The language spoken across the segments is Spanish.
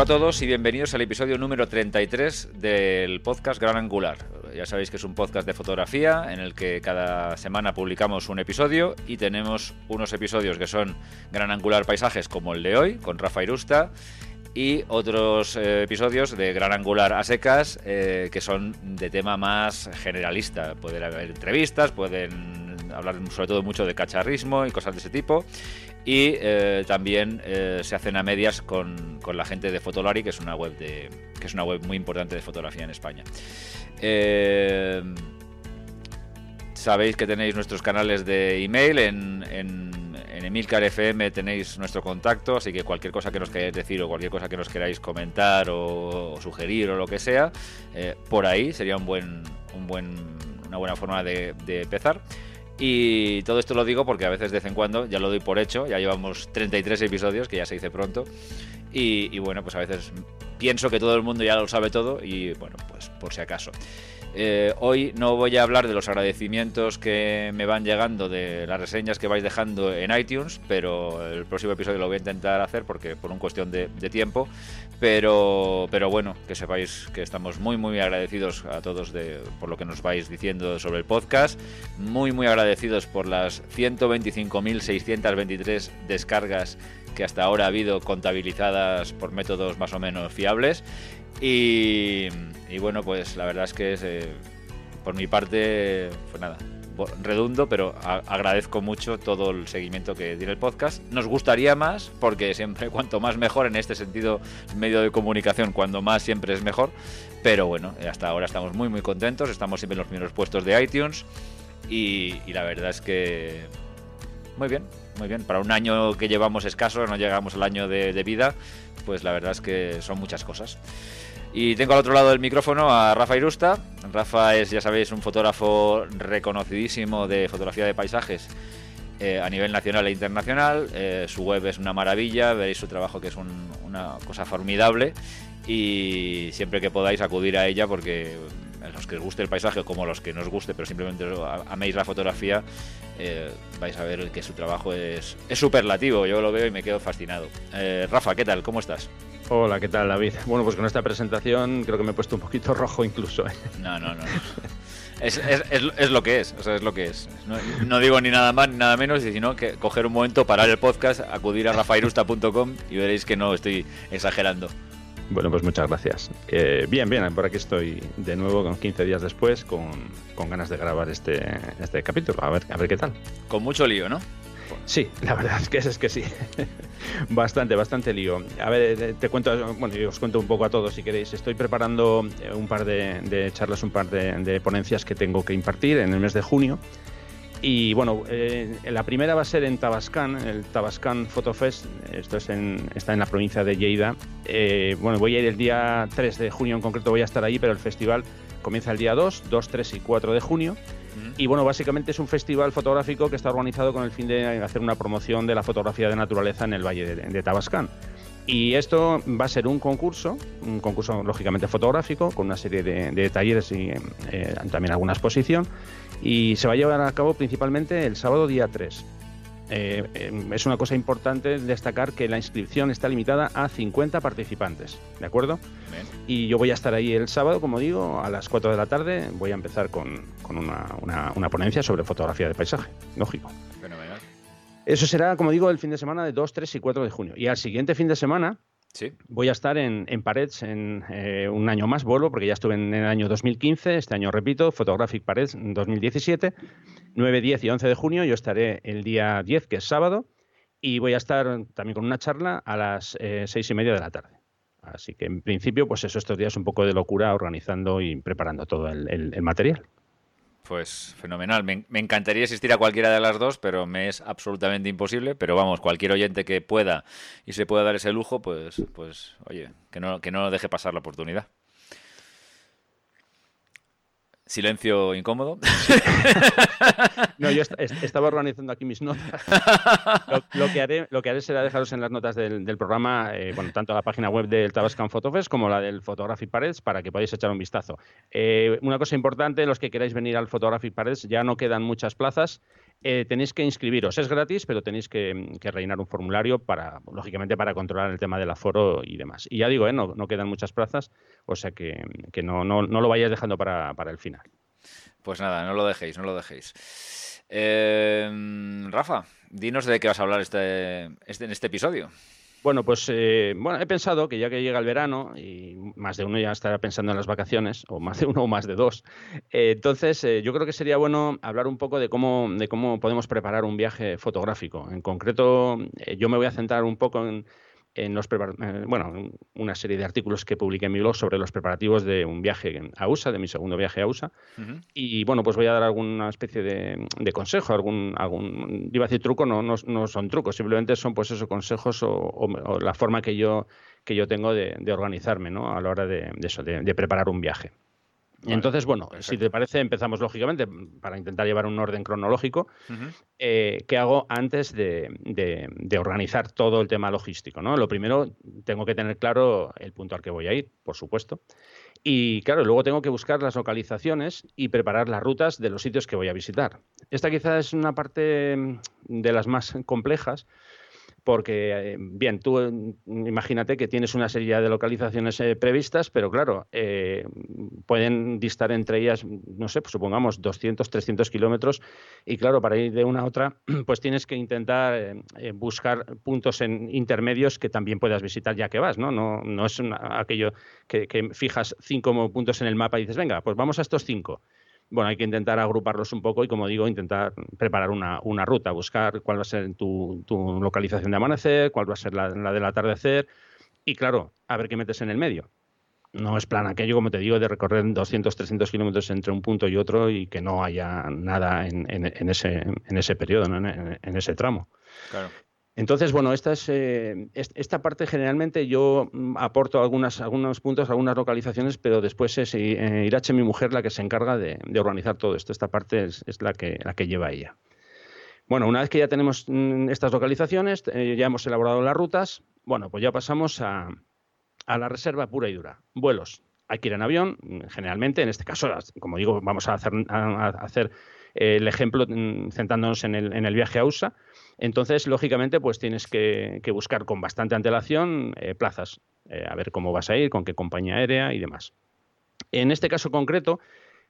Hola a todos y bienvenidos al episodio número 33 del podcast Gran Angular. Ya sabéis que es un podcast de fotografía en el que cada semana publicamos un episodio y tenemos unos episodios que son Gran Angular Paisajes como el de hoy, con Rafa Irusta, y otros eh, episodios de Gran Angular a secas eh, que son de tema más generalista. Pueden haber entrevistas, pueden hablar sobre todo mucho de cacharrismo y cosas de ese tipo. Y eh, también se hacen a medias con, con, la gente de Fotolari, que es una web de que es una web muy importante de fotografía en España. sabéis que tenéis nuestros canales de email en, en en Emilcar FM tenéis nuestro contacto, así que cualquier cosa que nos queráis decir o cualquier cosa que nos queráis comentar o, sugerir o lo que sea, eh, por ahí sería un buen, un buen, una buena forma de, empezar. Y todo esto lo digo porque a veces de vez en cuando ya lo doy por hecho, ya llevamos 33 episodios, que ya se dice pronto, y, y bueno, pues a veces pienso que todo el mundo ya lo sabe todo y bueno, pues por si acaso. Eh, hoy no voy a hablar de los agradecimientos que me van llegando de las reseñas que vais dejando en iTunes, pero el próximo episodio lo voy a intentar hacer porque por un cuestión de, tiempo. Pero, pero bueno, que sepáis que estamos muy, muy agradecidos a todos de, por lo que nos vais diciendo sobre el podcast. Muy, muy agradecidos por las 125.623 descargas que hasta ahora ha habido contabilizadas por métodos más o menos fiables. Y, bueno, pues la verdad es que eh, por mi parte, pues nada, redundo, pero agradezco mucho todo el seguimiento que tiene el podcast. Nos gustaría más, porque siempre cuanto más mejor en este sentido, medio de comunicación, cuando más siempre es mejor. Pero bueno, hasta ahora estamos muy muy contentos, estamos siempre en los primeros puestos de iTunes y, la verdad es que muy bien, muy bien. Para un año que llevamos escaso, no llegamos al año de, vida, pues la verdad es que son muchas cosas. Y tengo al otro lado del micrófono a Rafa Irusta. Rafa es, ya sabéis, un fotógrafo reconocidísimo de fotografía de paisajes eh, a nivel nacional e internacional. Eh, su web es una maravilla, veréis su trabajo que es una cosa formidable y siempre que podáis acudir a ella porque a los que os guste el paisaje como a los que no os guste, pero simplemente améis la fotografía, eh, vais a ver que su trabajo es, es superlativo. Yo lo veo y me quedo fascinado. Rafa, ¿qué tal? ¿Cómo estás? Hola, ¿qué tal, David? Bueno, pues con esta presentación creo que me he puesto un poquito rojo incluso. ¿eh? No, no, no. Es, es, es, lo que es, o sea, es lo que es. No, digo ni nada más ni nada menos, sino que coger un momento, parar el podcast, acudir a rafairusta.com y veréis que no estoy exagerando. Bueno, pues muchas gracias. Eh, bien, bien, por aquí estoy de nuevo, con 15 días después, con, con ganas de grabar este, este capítulo. A ver, a ver qué tal. Con mucho lío, ¿no? Sí, la verdad es que es, que sí. bastante, bastante lío. A ver, eh, te cuento, bueno, yo os cuento un poco a todos si queréis. Estoy preparando eh, un par de, charlas, un par de, ponencias que tengo que impartir en el mes de junio. Y bueno, eh, la primera va a ser en Tabascan, el Tabascan Photo Fest. Esto es en, está en la provincia de Lleida. bueno, voy a ir el día 3 de junio en concreto, voy a estar allí, pero el festival comienza el día 2, 2, 3 y 4 de junio. Y bueno, básicamente es un festival fotográfico que está organizado con el fin de hacer una promoción de la fotografía de naturaleza en el Valle de, Tabascán. Y esto va a ser un concurso, un concurso lógicamente fotográfico, con una serie de, talleres y eh, también alguna exposición. Y se va a llevar a cabo principalmente el sábado día 3. Eh, em, es una cosa importante destacar que la inscripción está limitada a 50 participantes, ¿de acuerdo? Y yo voy a estar ahí el sábado, como digo, a las 4 de la tarde. Voy a empezar con, una, ponencia sobre fotografía de paisaje, lógico. Eso será, como digo, el fin de semana de 2, 3 y 4 de junio. Y al siguiente fin de semana, Voy a estar en, en Parets en eh, un año más, vuelvo, porque ya estuve en el año 2015, este año repito, Photographic Parets 2017, 9, 10 y 11 de junio, yo estaré el día 10, que es sábado, y voy a estar también con una charla a las eh, seis y media de la tarde. Así que en principio, pues eso, estos días un poco de locura organizando y preparando todo el material. Pues fenomenal. Me, encantaría asistir a cualquiera de las dos, pero me es absolutamente imposible. Pero vamos, cualquier oyente que pueda y se pueda dar ese lujo, pues, pues oye, que no, que no deje pasar la oportunidad. Silencio incómodo. No, yo estaba organizando aquí mis notas. Lo, que, haré, lo que haré será dejaros en las notas del, programa, eh, bueno, tanto la página web del Tabascan Photofest como la del Photographic Parades para que podáis echar un vistazo. Eh, una cosa importante, los que queráis venir al Photographic Parades, ya no quedan muchas plazas. Eh, tenéis que inscribiros. Es gratis, pero tenéis que, rellenar un formulario para, lógicamente, para controlar el tema del aforo y demás. Y ya digo, ¿eh? no, quedan muchas plazas, o sea que, no, no, lo vayáis dejando para, el final. Pues nada, no lo dejéis, no lo dejéis. Eh, Rafa, dinos de qué vas a hablar este, este, en este episodio. Bueno, pues eh, bueno, he pensado que ya que llega el verano y más de uno ya estará pensando en las vacaciones, o más de uno o más de dos, eh, entonces eh, yo creo que sería bueno hablar un poco de cómo, de cómo podemos preparar un viaje fotográfico. En concreto, yo me voy a centrar un poco en, en los eh, bueno, una serie de artículos que publiqué en mi blog sobre los preparativos de un viaje a USA, de mi segundo viaje a USA. Y bueno, pues voy a dar alguna especie de, consejo, algún, algún, iba a decir truco, no, no, son trucos, simplemente son pues esos consejos o, la forma que yo, que yo tengo de, organizarme ¿no? a la hora de, eso, de preparar un viaje. Entonces, bueno, si te parece, empezamos lógicamente para intentar llevar un orden cronológico. Eh, ¿Qué hago antes de, organizar todo el tema logístico? ¿no? Lo primero, tengo que tener claro el punto al que voy a ir, por supuesto. Y claro, luego tengo que buscar las localizaciones y preparar las rutas de los sitios que voy a visitar. Esta quizás es una parte de las más complejas porque, eh, bien, tú eh, imagínate que tienes una serie de localizaciones eh, previstas, pero claro, pueden distar entre ellas, no sé, pues supongamos 200, 300 kilómetros, y claro, para ir de una a otra, pues tienes que intentar buscar puntos en intermedios que también puedas visitar ya que vas, ¿no? No, no es aquello que, que fijas cinco puntos en el mapa y dices, venga, pues vamos a estos cinco bueno, hay que intentar agruparlos un poco y, como digo, intentar preparar una, ruta, buscar cuál va a ser tu, localización de amanecer, cuál va a ser la, del atardecer y, claro, a ver qué metes en el medio. No es plan aquello, como te digo, de recorrer 200, 300 kilómetros entre un punto y otro y que no haya nada en, ese, en ese periodo, en, en, ese tramo. Claro. Entonces, bueno, esta, es, eh, esta parte generalmente yo mm, aporto algunas, algunos puntos, algunas localizaciones, pero después es eh, Irache, mi mujer, la que se encarga de, organizar todo esto. Esta parte es, la, que, la que lleva ella. Bueno, una vez que ya tenemos mm, estas localizaciones, eh, ya hemos elaborado las rutas, bueno, pues ya pasamos a, la reserva pura y dura. Vuelos. Hay que ir en avión, generalmente, en este caso, como digo, vamos a hacer, a hacer el ejemplo mm, centrándonos en el, en el viaje a USA entonces, lógicamente, pues tienes que, buscar con bastante antelación eh, plazas, eh, a ver cómo vas a ir, con qué compañía aérea y demás. En este caso concreto,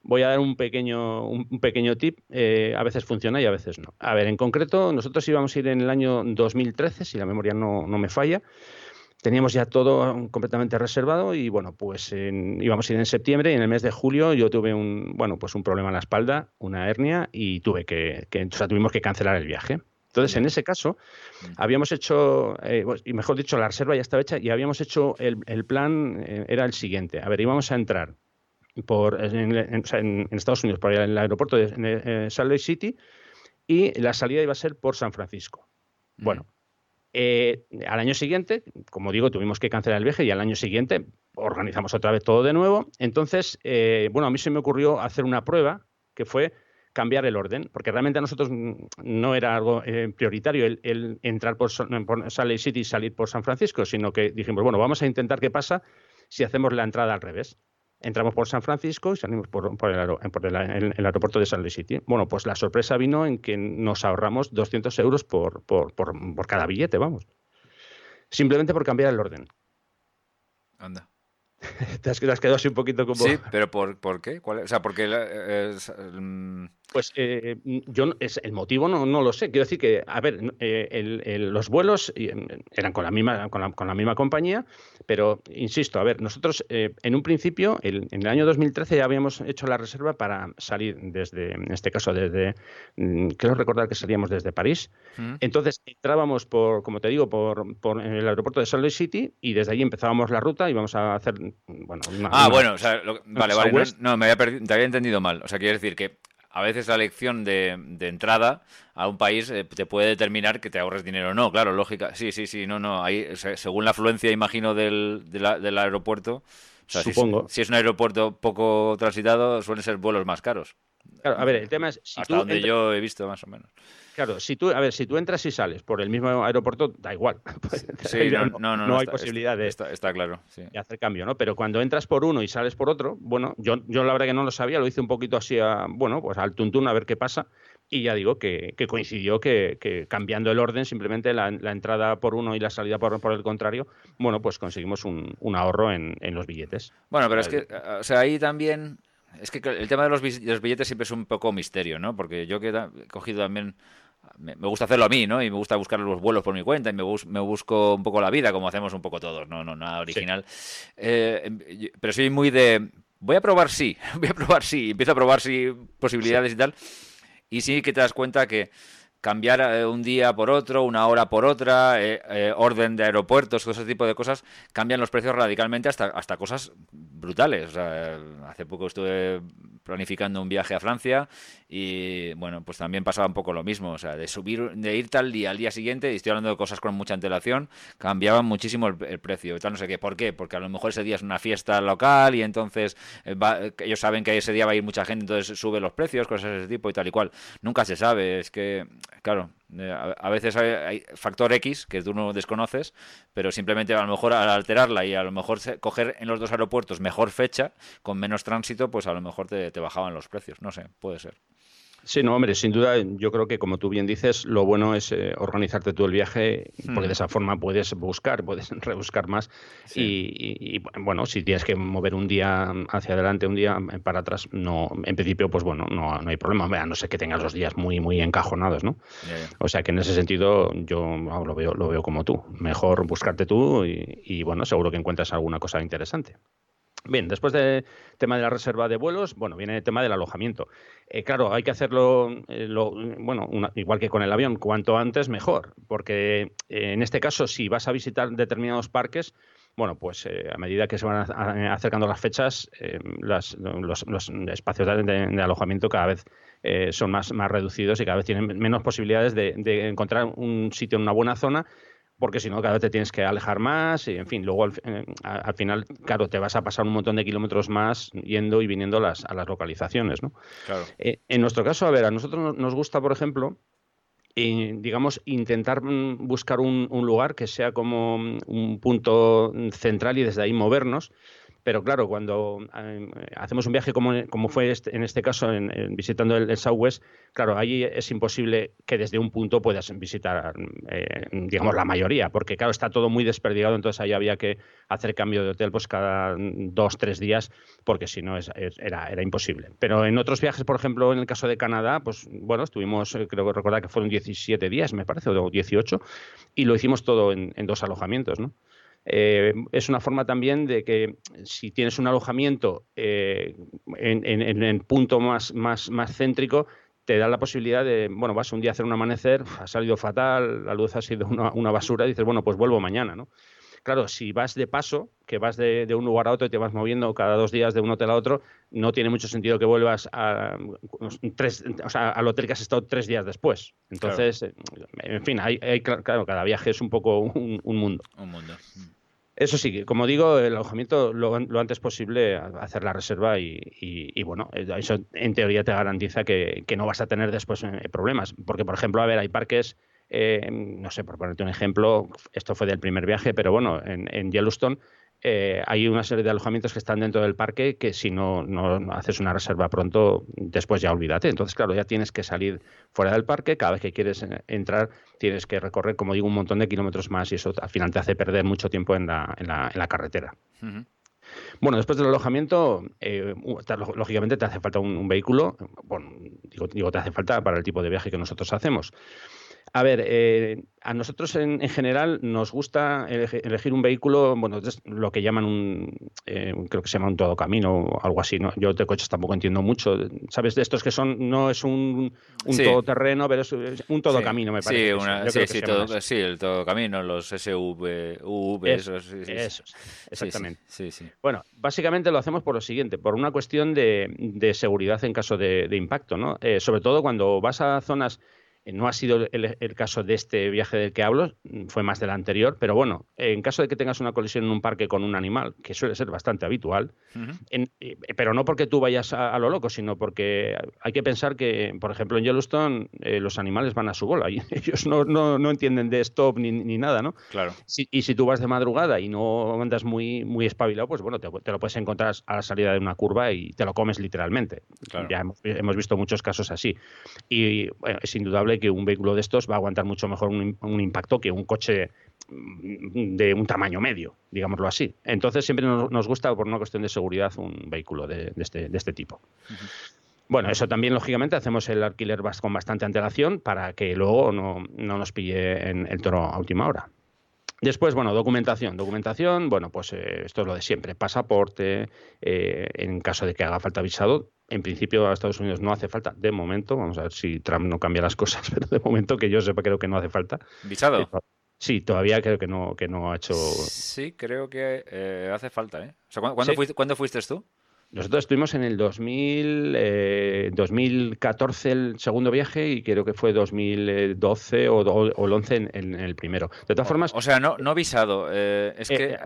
voy a dar un pequeño, un pequeño tip. Eh, a veces funciona y a veces no. A ver, en concreto, nosotros íbamos a ir en el año 2013, si la memoria no, me falla. Teníamos ya todo completamente reservado y bueno, pues íbamos a ir en septiembre y en el mes de julio yo tuve un, bueno, pues un problema en la espalda, una hernia y tuve que, que o sea, tuvimos que cancelar el viaje. Entonces, en ese caso, habíamos hecho, eh, y mejor dicho, la reserva ya estaba hecha y habíamos hecho, el, plan eh, era el siguiente. A ver, íbamos a entrar por, en, Estados Unidos, por el aeropuerto de eh, Salt Lake City, y la salida iba a ser por San Francisco. Bueno, al año siguiente, como digo, tuvimos que cancelar el viaje y al año siguiente organizamos otra vez todo de nuevo. Entonces, bueno, a mí se me ocurrió hacer una prueba que fue cambiar el orden, porque realmente a nosotros no era algo eh, prioritario el, entrar por, por Salt Lake City y salir por San Francisco, sino que dijimos, bueno, vamos a intentar qué pasa si hacemos la entrada al revés. Entramos por San Francisco y salimos por, el, aeropuerto de Salt Lake City. Bueno, pues la sorpresa vino en que nos ahorramos 200 euros por, por, por cada billete, vamos. Simplemente por cambiar el orden. Anda. te, has, quedado así un poquito como... Sí, pero ¿por, por qué? ¿Cuál O sea, porque... Pues eh, yo es, el motivo no, no, lo sé. Quiero decir que, a ver, eh, los vuelos em, eran con la, misma, con la, con, la, misma compañía, pero insisto, a ver, nosotros eh, en un principio, en el año 2013 ya habíamos hecho la reserva para salir desde, en este caso, desde, mm, creo recordar que salíamos desde París. Mm. Entonces entrábamos por, como te digo, por, por el aeropuerto de Salt Lake City y desde allí empezábamos la ruta y íbamos a hacer, bueno, ah, bueno, o sea, vale, vale, no, me había te había entendido mal. O sea, quiere decir que a veces la elección de, entrada a un país eh, te puede determinar que te ahorres dinero o no. Claro, lógica. Sí, sí, sí, no, no. Ahí, según la afluencia, imagino, del, del aeropuerto. Supongo. Si, es un aeropuerto poco transitado, suelen ser vuelos más caros. Claro, a ver, el tema es... Si Hasta donde yo he visto, más o menos. Claro, si tú, a ver, si tú entras y sales por el mismo aeropuerto, da igual. Sí, no, no, no, hay posibilidad de, está, claro, de, hacer cambio, ¿no? Pero cuando entras por uno y sales por otro, bueno, yo, yo la verdad que no lo sabía, lo hice un poquito así, a, bueno, pues al tuntún a ver qué pasa. Y ya digo que, coincidió que, cambiando el orden, simplemente la, entrada por uno y la salida por, por el contrario, bueno, pues conseguimos un, ahorro en, en, los billetes. Bueno, pero es que, o sea, ahí también es que el tema de los, billetes siempre es un poco misterio, ¿no? Porque yo que he cogido también me, gusta hacerlo a mí, ¿no? Y me gusta buscar los vuelos por mi cuenta y me, me busco un poco la vida, como hacemos un poco todos, no, no nada original. Eh, em, pero soy muy de, voy a probar sí, voy a probar sí, empiezo a probar sí posibilidades y tal. Y sí que te das cuenta que cambiar eh, un día por otro, una hora por otra, eh, orden de aeropuertos, todo ese tipo de cosas, cambian los precios radicalmente hasta, hasta cosas brutales. hace poco estuve planificando un viaje a Francia y bueno, pues también pasaba un poco lo mismo, o sea, de subir, de ir tal día al día siguiente, y estoy hablando de cosas con mucha antelación, cambiaban muchísimo el, precio, tal no sé qué, ¿por qué? Porque a lo mejor ese día es una fiesta local y entonces eh, ellos saben que ese día va a ir mucha gente, entonces sube los precios, cosas de ese tipo y tal y cual. Nunca se sabe, es que, claro, eh, a veces hay, factor X que tú no desconoces, pero simplemente a lo mejor al alterarla y a lo mejor coger en los dos aeropuertos mejor fecha, con menos tránsito, pues a lo mejor te, te bajaban los precios. No sé, puede ser. Sí, no, hombre, sin duda, yo creo que como tú bien dices, lo bueno es eh, organizarte tú el viaje, porque de hmm. esa forma puedes buscar, puedes rebuscar más. Y, bueno, si tienes que mover un día hacia adelante, un día para atrás, no, en principio, pues bueno, no, no hay problema, a no sé que tengas los días muy, muy encajonados, ¿no? O sea que en ese sentido, yo lo veo, lo veo como tú. Mejor buscarte tú y bueno, seguro que encuentras alguna cosa interesante. Bien, después del tema de la reserva de vuelos, bueno, viene el tema del alojamiento. Eh, claro, hay que hacerlo, eh, bueno, igual que con el avión, cuanto antes mejor, porque eh, en este caso, si vas a visitar determinados parques, bueno, pues a medida que se van acercando las fechas, los, espacios de, alojamiento cada vez son más, más reducidos y cada vez tienen menos posibilidades de, de encontrar un sitio en una buena zona porque si no, cada vez te tienes que alejar más y, en fin, luego al, eh, final, claro, te vas a pasar un montón de kilómetros más yendo y viniendo a las, a las localizaciones, ¿no? Claro. Eh, en nuestro caso, a ver, a nosotros nos gusta, por ejemplo, eh, digamos, intentar mm, buscar un, lugar que sea como mm, un punto central y desde ahí movernos. Pero claro, cuando eh, hacemos un viaje como, como fue este, en este caso, en, visitando el, Southwest, claro, ahí es imposible que desde un punto puedas visitar, eh, digamos, la mayoría, porque claro, está todo muy desperdigado, entonces ahí había que hacer cambio de hotel pues cada dos, tres días, porque si no era, era imposible. Pero en otros viajes, por ejemplo, en el caso de Canadá, pues bueno, estuvimos, eh, creo que recordar que fueron 17 días, me parece, o 18, y lo hicimos todo en, en dos alojamientos, ¿no? Eh, es una forma también de que si tienes un alojamiento eh, en, el punto más, más, más céntrico, te da la posibilidad de, bueno, vas un día a hacer un amanecer, ha salido fatal, la luz ha sido una, basura, y dices, bueno, pues vuelvo mañana, ¿no? Claro, si vas de paso, que vas de, un lugar a otro y te vas moviendo cada dos días de un hotel a otro, no tiene mucho sentido que vuelvas a, tres, o sea, al hotel que has estado tres días después. Entonces, en fin, hay, claro, cada viaje es un poco un, mundo. Un mundo. Eso sí, como digo, el alojamiento lo, antes posible hacer la reserva y, bueno, eso en teoría te garantiza que, no vas a tener después eh, problemas. Porque, por ejemplo, a ver, hay parques, eh, no sé, por ponerte un ejemplo, esto fue del primer viaje, pero bueno, en Yellowstone eh, hay una serie de alojamientos que están dentro del parque que si no, no, haces una reserva pronto, después ya olvídate. Entonces, claro, ya tienes que salir fuera del parque, cada vez que quieres eh, entrar tienes que recorrer, como digo, un montón de kilómetros más y eso al final te hace perder mucho tiempo en la, en la, en la carretera. Bueno, después del alojamiento, eh, lógicamente te hace falta un, vehículo. Bueno, digo, digo, te hace falta para el tipo de viaje que nosotros hacemos. A ver, eh, a nosotros en, general nos gusta elegir un vehículo, bueno, es lo que llaman un, eh, creo que se llama un todo camino o algo así, ¿no? Yo de coches tampoco entiendo mucho, ¿sabes? De estos que son, no es un, un todoterreno, pero es un todo camino, me parece. Sí, sí, todo, sí, el todo camino, los SV, UV, esos. esos exactamente. Sí, sí, Bueno, básicamente lo hacemos por lo siguiente, por una cuestión de, seguridad en caso de, impacto, ¿no? Eh, sobre todo cuando vas a zonas no ha sido el, caso de este viaje del que hablo, fue más del anterior, pero bueno, en caso de que tengas una colisión en un parque con un animal, que suele ser bastante habitual, eh, pero no porque tú vayas a, lo loco, sino porque hay que pensar que, por ejemplo, en Yellowstone eh, los animales van a su bola y ellos no, no, entienden de stop ni, ni, nada, ¿no? Claro. y si tú vas de madrugada y no andas muy, muy espabilado, pues bueno, te, lo puedes encontrar a la salida de una curva y te lo comes literalmente. Ya hemos, visto muchos casos así. Y bueno, es indudable que un vehículo de estos va a aguantar mucho mejor un, impacto que un coche mm, de un tamaño medio, digámoslo así. Entonces siempre nos, gusta, por una cuestión de seguridad, un vehículo de, este, de este, tipo. Bueno, eso también, lógicamente, hacemos el alquiler con bastante antelación para que luego no, no nos pille en el toro a última hora. Después, bueno, documentación. Documentación, bueno, pues eh, esto es lo de siempre. Pasaporte, eh, en caso de que haga falta visado. En principio a Estados Unidos no hace falta, de momento. Vamos a ver si Trump no cambia las cosas, pero de momento que yo sepa creo que no hace falta. ¿Visado? Eh, sí, todavía creo que no, que no ha hecho... Sí, creo que hace falta, ¿eh? ¿cuándo, fuiste, tú? Nosotros estuvimos en el 2000, 2014 el segundo viaje y creo que fue 2012 o, el 11 en, el primero. De todas formas... O sea, no, no visado. Eh, es que...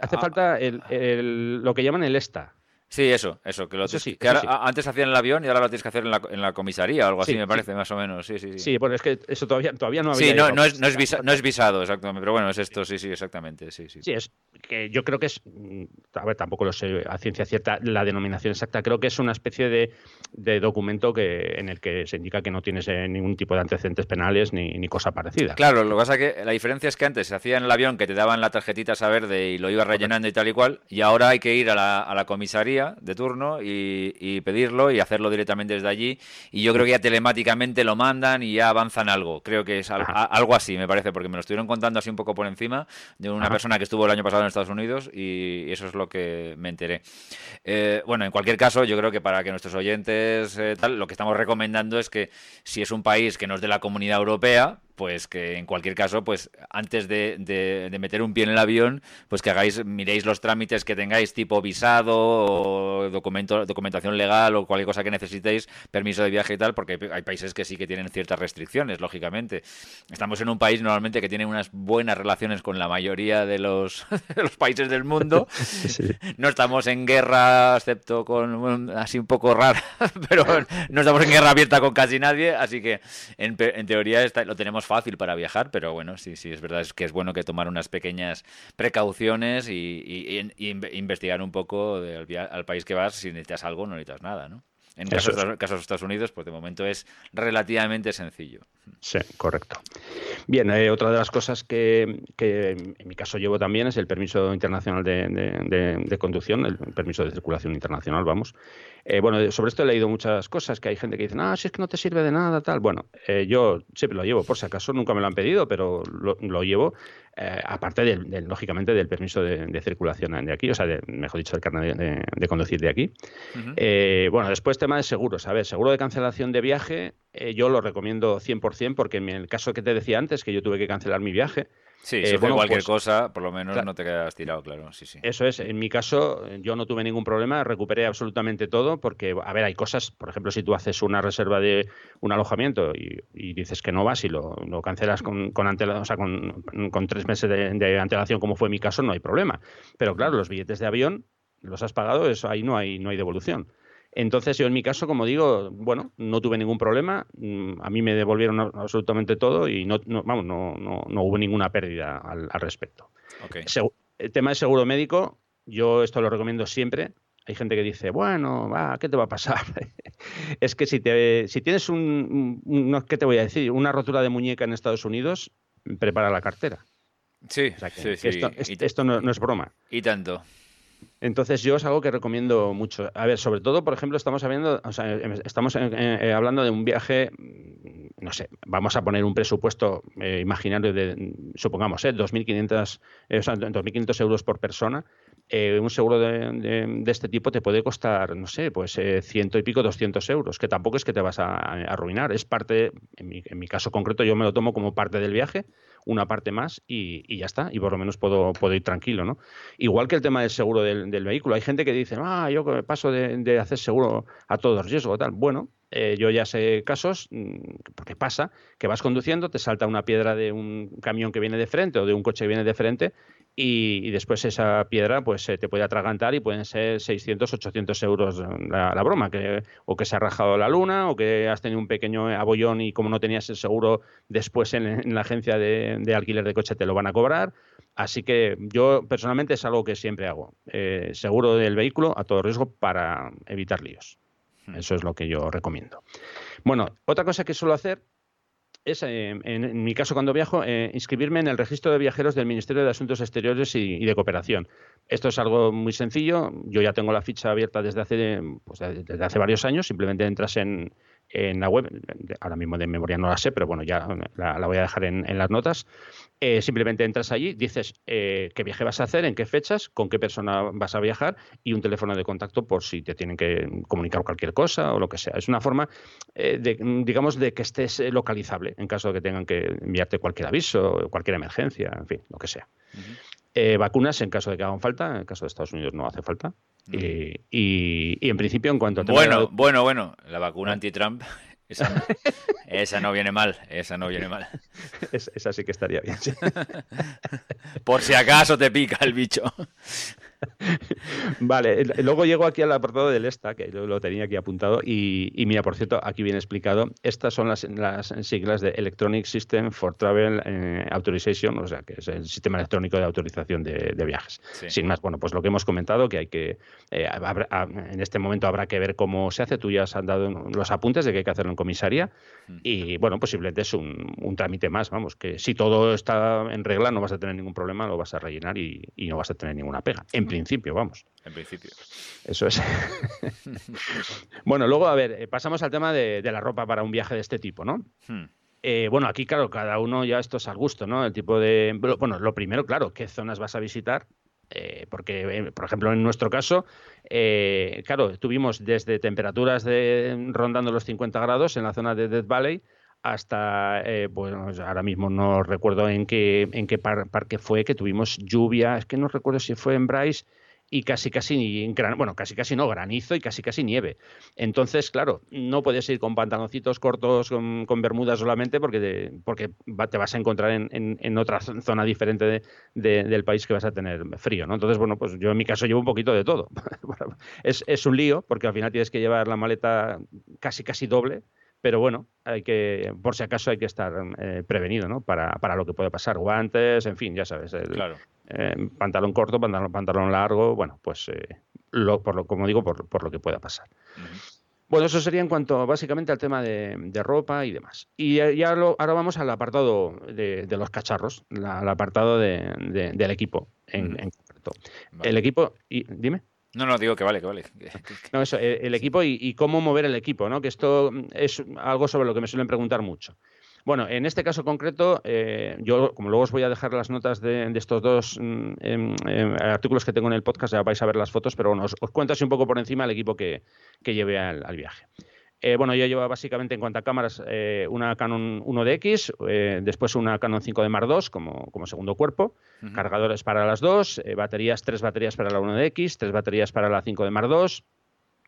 hace falta el, lo que llaman el ESTA. Sí, eso, eso, que, lo sí, que antes hacían en el avión y ahora lo tienes que hacer en la, en la comisaría o algo así, me parece, más o menos. Sí, sí, sí. Sí, bueno, es que eso todavía, todavía no había. Sí, no, no, es, no, es no es visado, exactamente, pero bueno, es esto, sí, sí, exactamente. Sí, sí. sí, es que yo creo que es. Mm, a ver, tampoco lo sé a ciencia cierta la denominación exacta, creo que es una especie de, de documento que en el que se indica que no tienes eh, ningún tipo de antecedentes penales ni, ni, cosa parecida. Claro, lo que pasa es que la diferencia es que antes se hacía en el avión que te daban la tarjetita esa verde y lo ibas rellenando y tal y cual, y ahora hay que ir a la, a la comisaría de turno y, pedirlo y hacerlo directamente desde allí. Y yo creo que ya telemáticamente lo mandan y ya avanzan algo. Creo que es algo así, me parece, porque me lo estuvieron contando así un poco por encima de una persona que estuvo el año pasado en Estados Unidos y eso es lo que me enteré. Eh, bueno, en cualquier caso, yo creo que para que nuestros oyentes, eh, tal, lo que estamos recomendando es que si es un país que no es de la comunidad europea, pues que en cualquier caso, pues antes de, meter un pie en el avión, pues que hagáis, miréis los trámites que tengáis, tipo visado o documento, documentación legal o cualquier cosa que necesitéis, permiso de viaje y tal, porque hay países que sí que tienen ciertas restricciones, lógicamente. Estamos en un país normalmente que tiene unas buenas relaciones con la mayoría de los, los países del mundo. No estamos en guerra, excepto con así un poco rara, pero no estamos en guerra abierta con casi nadie, así que en, en teoría está, lo tenemos fácil para viajar, pero bueno, sí, sí, es verdad es que es bueno que tomar unas pequeñas precauciones y, investigar un poco al país que vas. Si necesitas algo, no necesitas nada, ¿no? En casos, casos de Estados Unidos, pues de momento es relativamente sencillo. Sí, correcto. Bien, eh, otra de las cosas que, en mi caso llevo también es el permiso internacional de, conducción, el permiso de circulación internacional, vamos. Eh, bueno, sobre esto he leído muchas cosas, que hay gente que dice, ah, si es que no te sirve de nada, tal. Bueno, eh, yo siempre lo llevo, por si acaso nunca me lo han pedido, pero lo, llevo, aparte, del, lógicamente, del permiso de, circulación de aquí, o sea, mejor dicho, el carnet de, conducir de aquí. bueno, después tema de seguros. A ver, seguro de cancelación de viaje, yo lo recomiendo 100% porque en el caso que te decía antes, que yo tuve que cancelar mi viaje, Sí, si eh, cualquier pues, cosa, por lo menos no te quedas tirado, claro. Sí, sí. Eso es. En mi caso, yo no tuve ningún problema, recuperé absolutamente todo, porque, a ver, hay cosas, por ejemplo, si tú haces una reserva de un alojamiento y, dices que no vas y lo, cancelas con, con, o sea, con, tres meses de, antelación, como fue mi caso, no hay problema. Pero claro, los billetes de avión los has pagado, eso ahí no hay, no hay devolución. Entonces, yo en mi caso, como digo, bueno, no tuve ningún problema. Mm, a mí me devolvieron absolutamente todo y no, vamos, no, no, hubo ninguna pérdida al, respecto. El tema de seguro médico, yo esto lo recomiendo siempre. Hay gente que dice, bueno, va, ¿qué te va a pasar? es que si, te, si tienes un, ¿qué te voy a decir? Una rotura de muñeca en Estados Unidos, prepara la cartera. Sí, sí, sí. Esto, esto no, es broma. Y tanto. Entonces yo es algo que recomiendo mucho. A ver, sobre todo, por ejemplo, estamos hablando, o sea, em, estamos eh, hablando de un viaje, mm, no sé, vamos a poner un presupuesto eh, imaginario de, supongamos, eh, 2.500 eh, o sea, 2.500 euros por persona. un seguro de, este tipo te puede costar, no sé, pues ciento y pico, 200 euros, que tampoco es que te vas a, arruinar. Es parte, en mi, en mi caso concreto, yo me lo tomo como parte del viaje una parte más y, ya está, y por lo menos puedo, puedo ir tranquilo, ¿no? Igual que el tema del seguro del, vehículo. Hay gente que dice, ah, yo paso de, hacer seguro a todo riesgo, tal. Bueno, eh, yo ya sé casos, mm, porque pasa, que vas conduciendo, te salta una piedra de un camión que viene de frente o de un coche que viene de frente y, después esa piedra pues te puede atragantar y pueden ser 600, 800 euros la, broma, que, o que se ha rajado la luna o que has tenido un pequeño abollón y como no tenías el seguro después en, la agencia de, alquiler de coche te lo van a cobrar. Así que yo personalmente es algo que siempre hago, eh, seguro del vehículo a todo riesgo para evitar líos. Hmm. Eso es lo que yo recomiendo. Bueno, otra cosa que suelo hacer es, eh, en, mi caso cuando viajo, eh, inscribirme en el registro de viajeros del Ministerio de Asuntos Exteriores y, de Cooperación. Esto es algo muy sencillo. Yo ya tengo la ficha abierta desde hace, pues, desde hace varios años. Simplemente entras en, en la web, ahora mismo de memoria no la sé, pero bueno, ya la, voy a dejar en, las notas. Eh, simplemente entras allí, dices eh, qué viaje vas a hacer, en qué fechas, con qué persona vas a viajar y un teléfono de contacto por si te tienen que comunicar cualquier cosa o lo que sea. Es una forma, eh, de, digamos, de que estés localizable en caso de que tengan que enviarte cualquier aviso, cualquier emergencia, en fin, lo que sea. vacunas en caso de que hagan falta, en el caso de Estados Unidos no hace falta. Y, y, en principio, en cuanto a... Bueno, bueno, bueno, la vacuna anti-Trump, esa, esa, no viene mal, esa no viene mal. esa sí que estaría bien. Por si acaso te pica el bicho. vale, luego llego aquí al apartado del ESTA, que lo tenía aquí apuntado, y, mira, por cierto, aquí viene explicado, estas son las, siglas de Electronic System for Travel eh, Authorization, o sea, que es el sistema electrónico de autorización de, viajes. Sin más, bueno, pues lo que hemos comentado, que hay que, eh, en este momento habrá que ver cómo se hace, tú ya has dado los apuntes de que hay que hacerlo en comisaría. Y bueno, posiblemente es un, trámite más, vamos, que si todo está en regla no vas a tener ningún problema, lo vas a rellenar y, no vas a tener ninguna pega. En principio, vamos. En principio. Eso es. bueno, luego, a ver, eh, pasamos al tema de, la ropa para un viaje de este tipo, ¿no? Hmm. Eh, bueno, aquí, claro, cada uno ya esto es al gusto, ¿no? El tipo de. Bueno, lo primero, claro, ¿qué zonas vas a visitar? Eh, porque, por ejemplo, en nuestro caso, claro, estuvimos desde temperaturas de rondando los 50 grados en la zona de Death Valley hasta, bueno, ahora mismo no recuerdo en qué, en qué parque fue, que tuvimos lluvia, es que no recuerdo si fue en Bryce y casi casi, bueno, casi casi no, granizo y casi casi nieve. Entonces, claro, no puedes ir con pantaloncitos cortos, con, bermudas solamente, porque, porque te vas a encontrar en, otra zona diferente del país que vas a tener frío, ¿no? Entonces, bueno, pues yo en mi caso llevo un poquito de todo. es, es un lío, porque al final tienes que llevar la maleta casi casi doble pero bueno, hay que, por si acaso hay que estar eh, prevenido, ¿no? Para, para, lo que puede pasar, guantes, en fin, ya sabes, claro. Eh, pantalón corto, pantalón, pantalón largo, bueno, pues eh, lo, por lo, como digo, por, por, lo que pueda pasar. Bueno, eso sería en cuanto básicamente al tema de, ropa y demás. Y ya ahora vamos al apartado de, los cacharros, al apartado del equipo en, concreto. El equipo, y, dime. No, no, digo que vale, que vale. No, eso, el, equipo y, cómo mover el equipo, ¿no? Que esto es algo sobre lo que me suelen preguntar mucho. Bueno, en este caso concreto, eh, yo, como luego os voy a dejar las notas de, estos dos mm, em, em, artículos que tengo en el podcast, ya vais a ver las fotos, pero bueno, os, cuento así un poco por encima el equipo que, que llevé al, viaje. Eh, bueno, yo llevo básicamente en cuanto a cámaras eh, una Canon 1DX, después una Canon 5D Mark II como, como segundo cuerpo, cargadores para las dos, baterías, tres baterías para la 1DX, tres baterías para la 5D Mark II,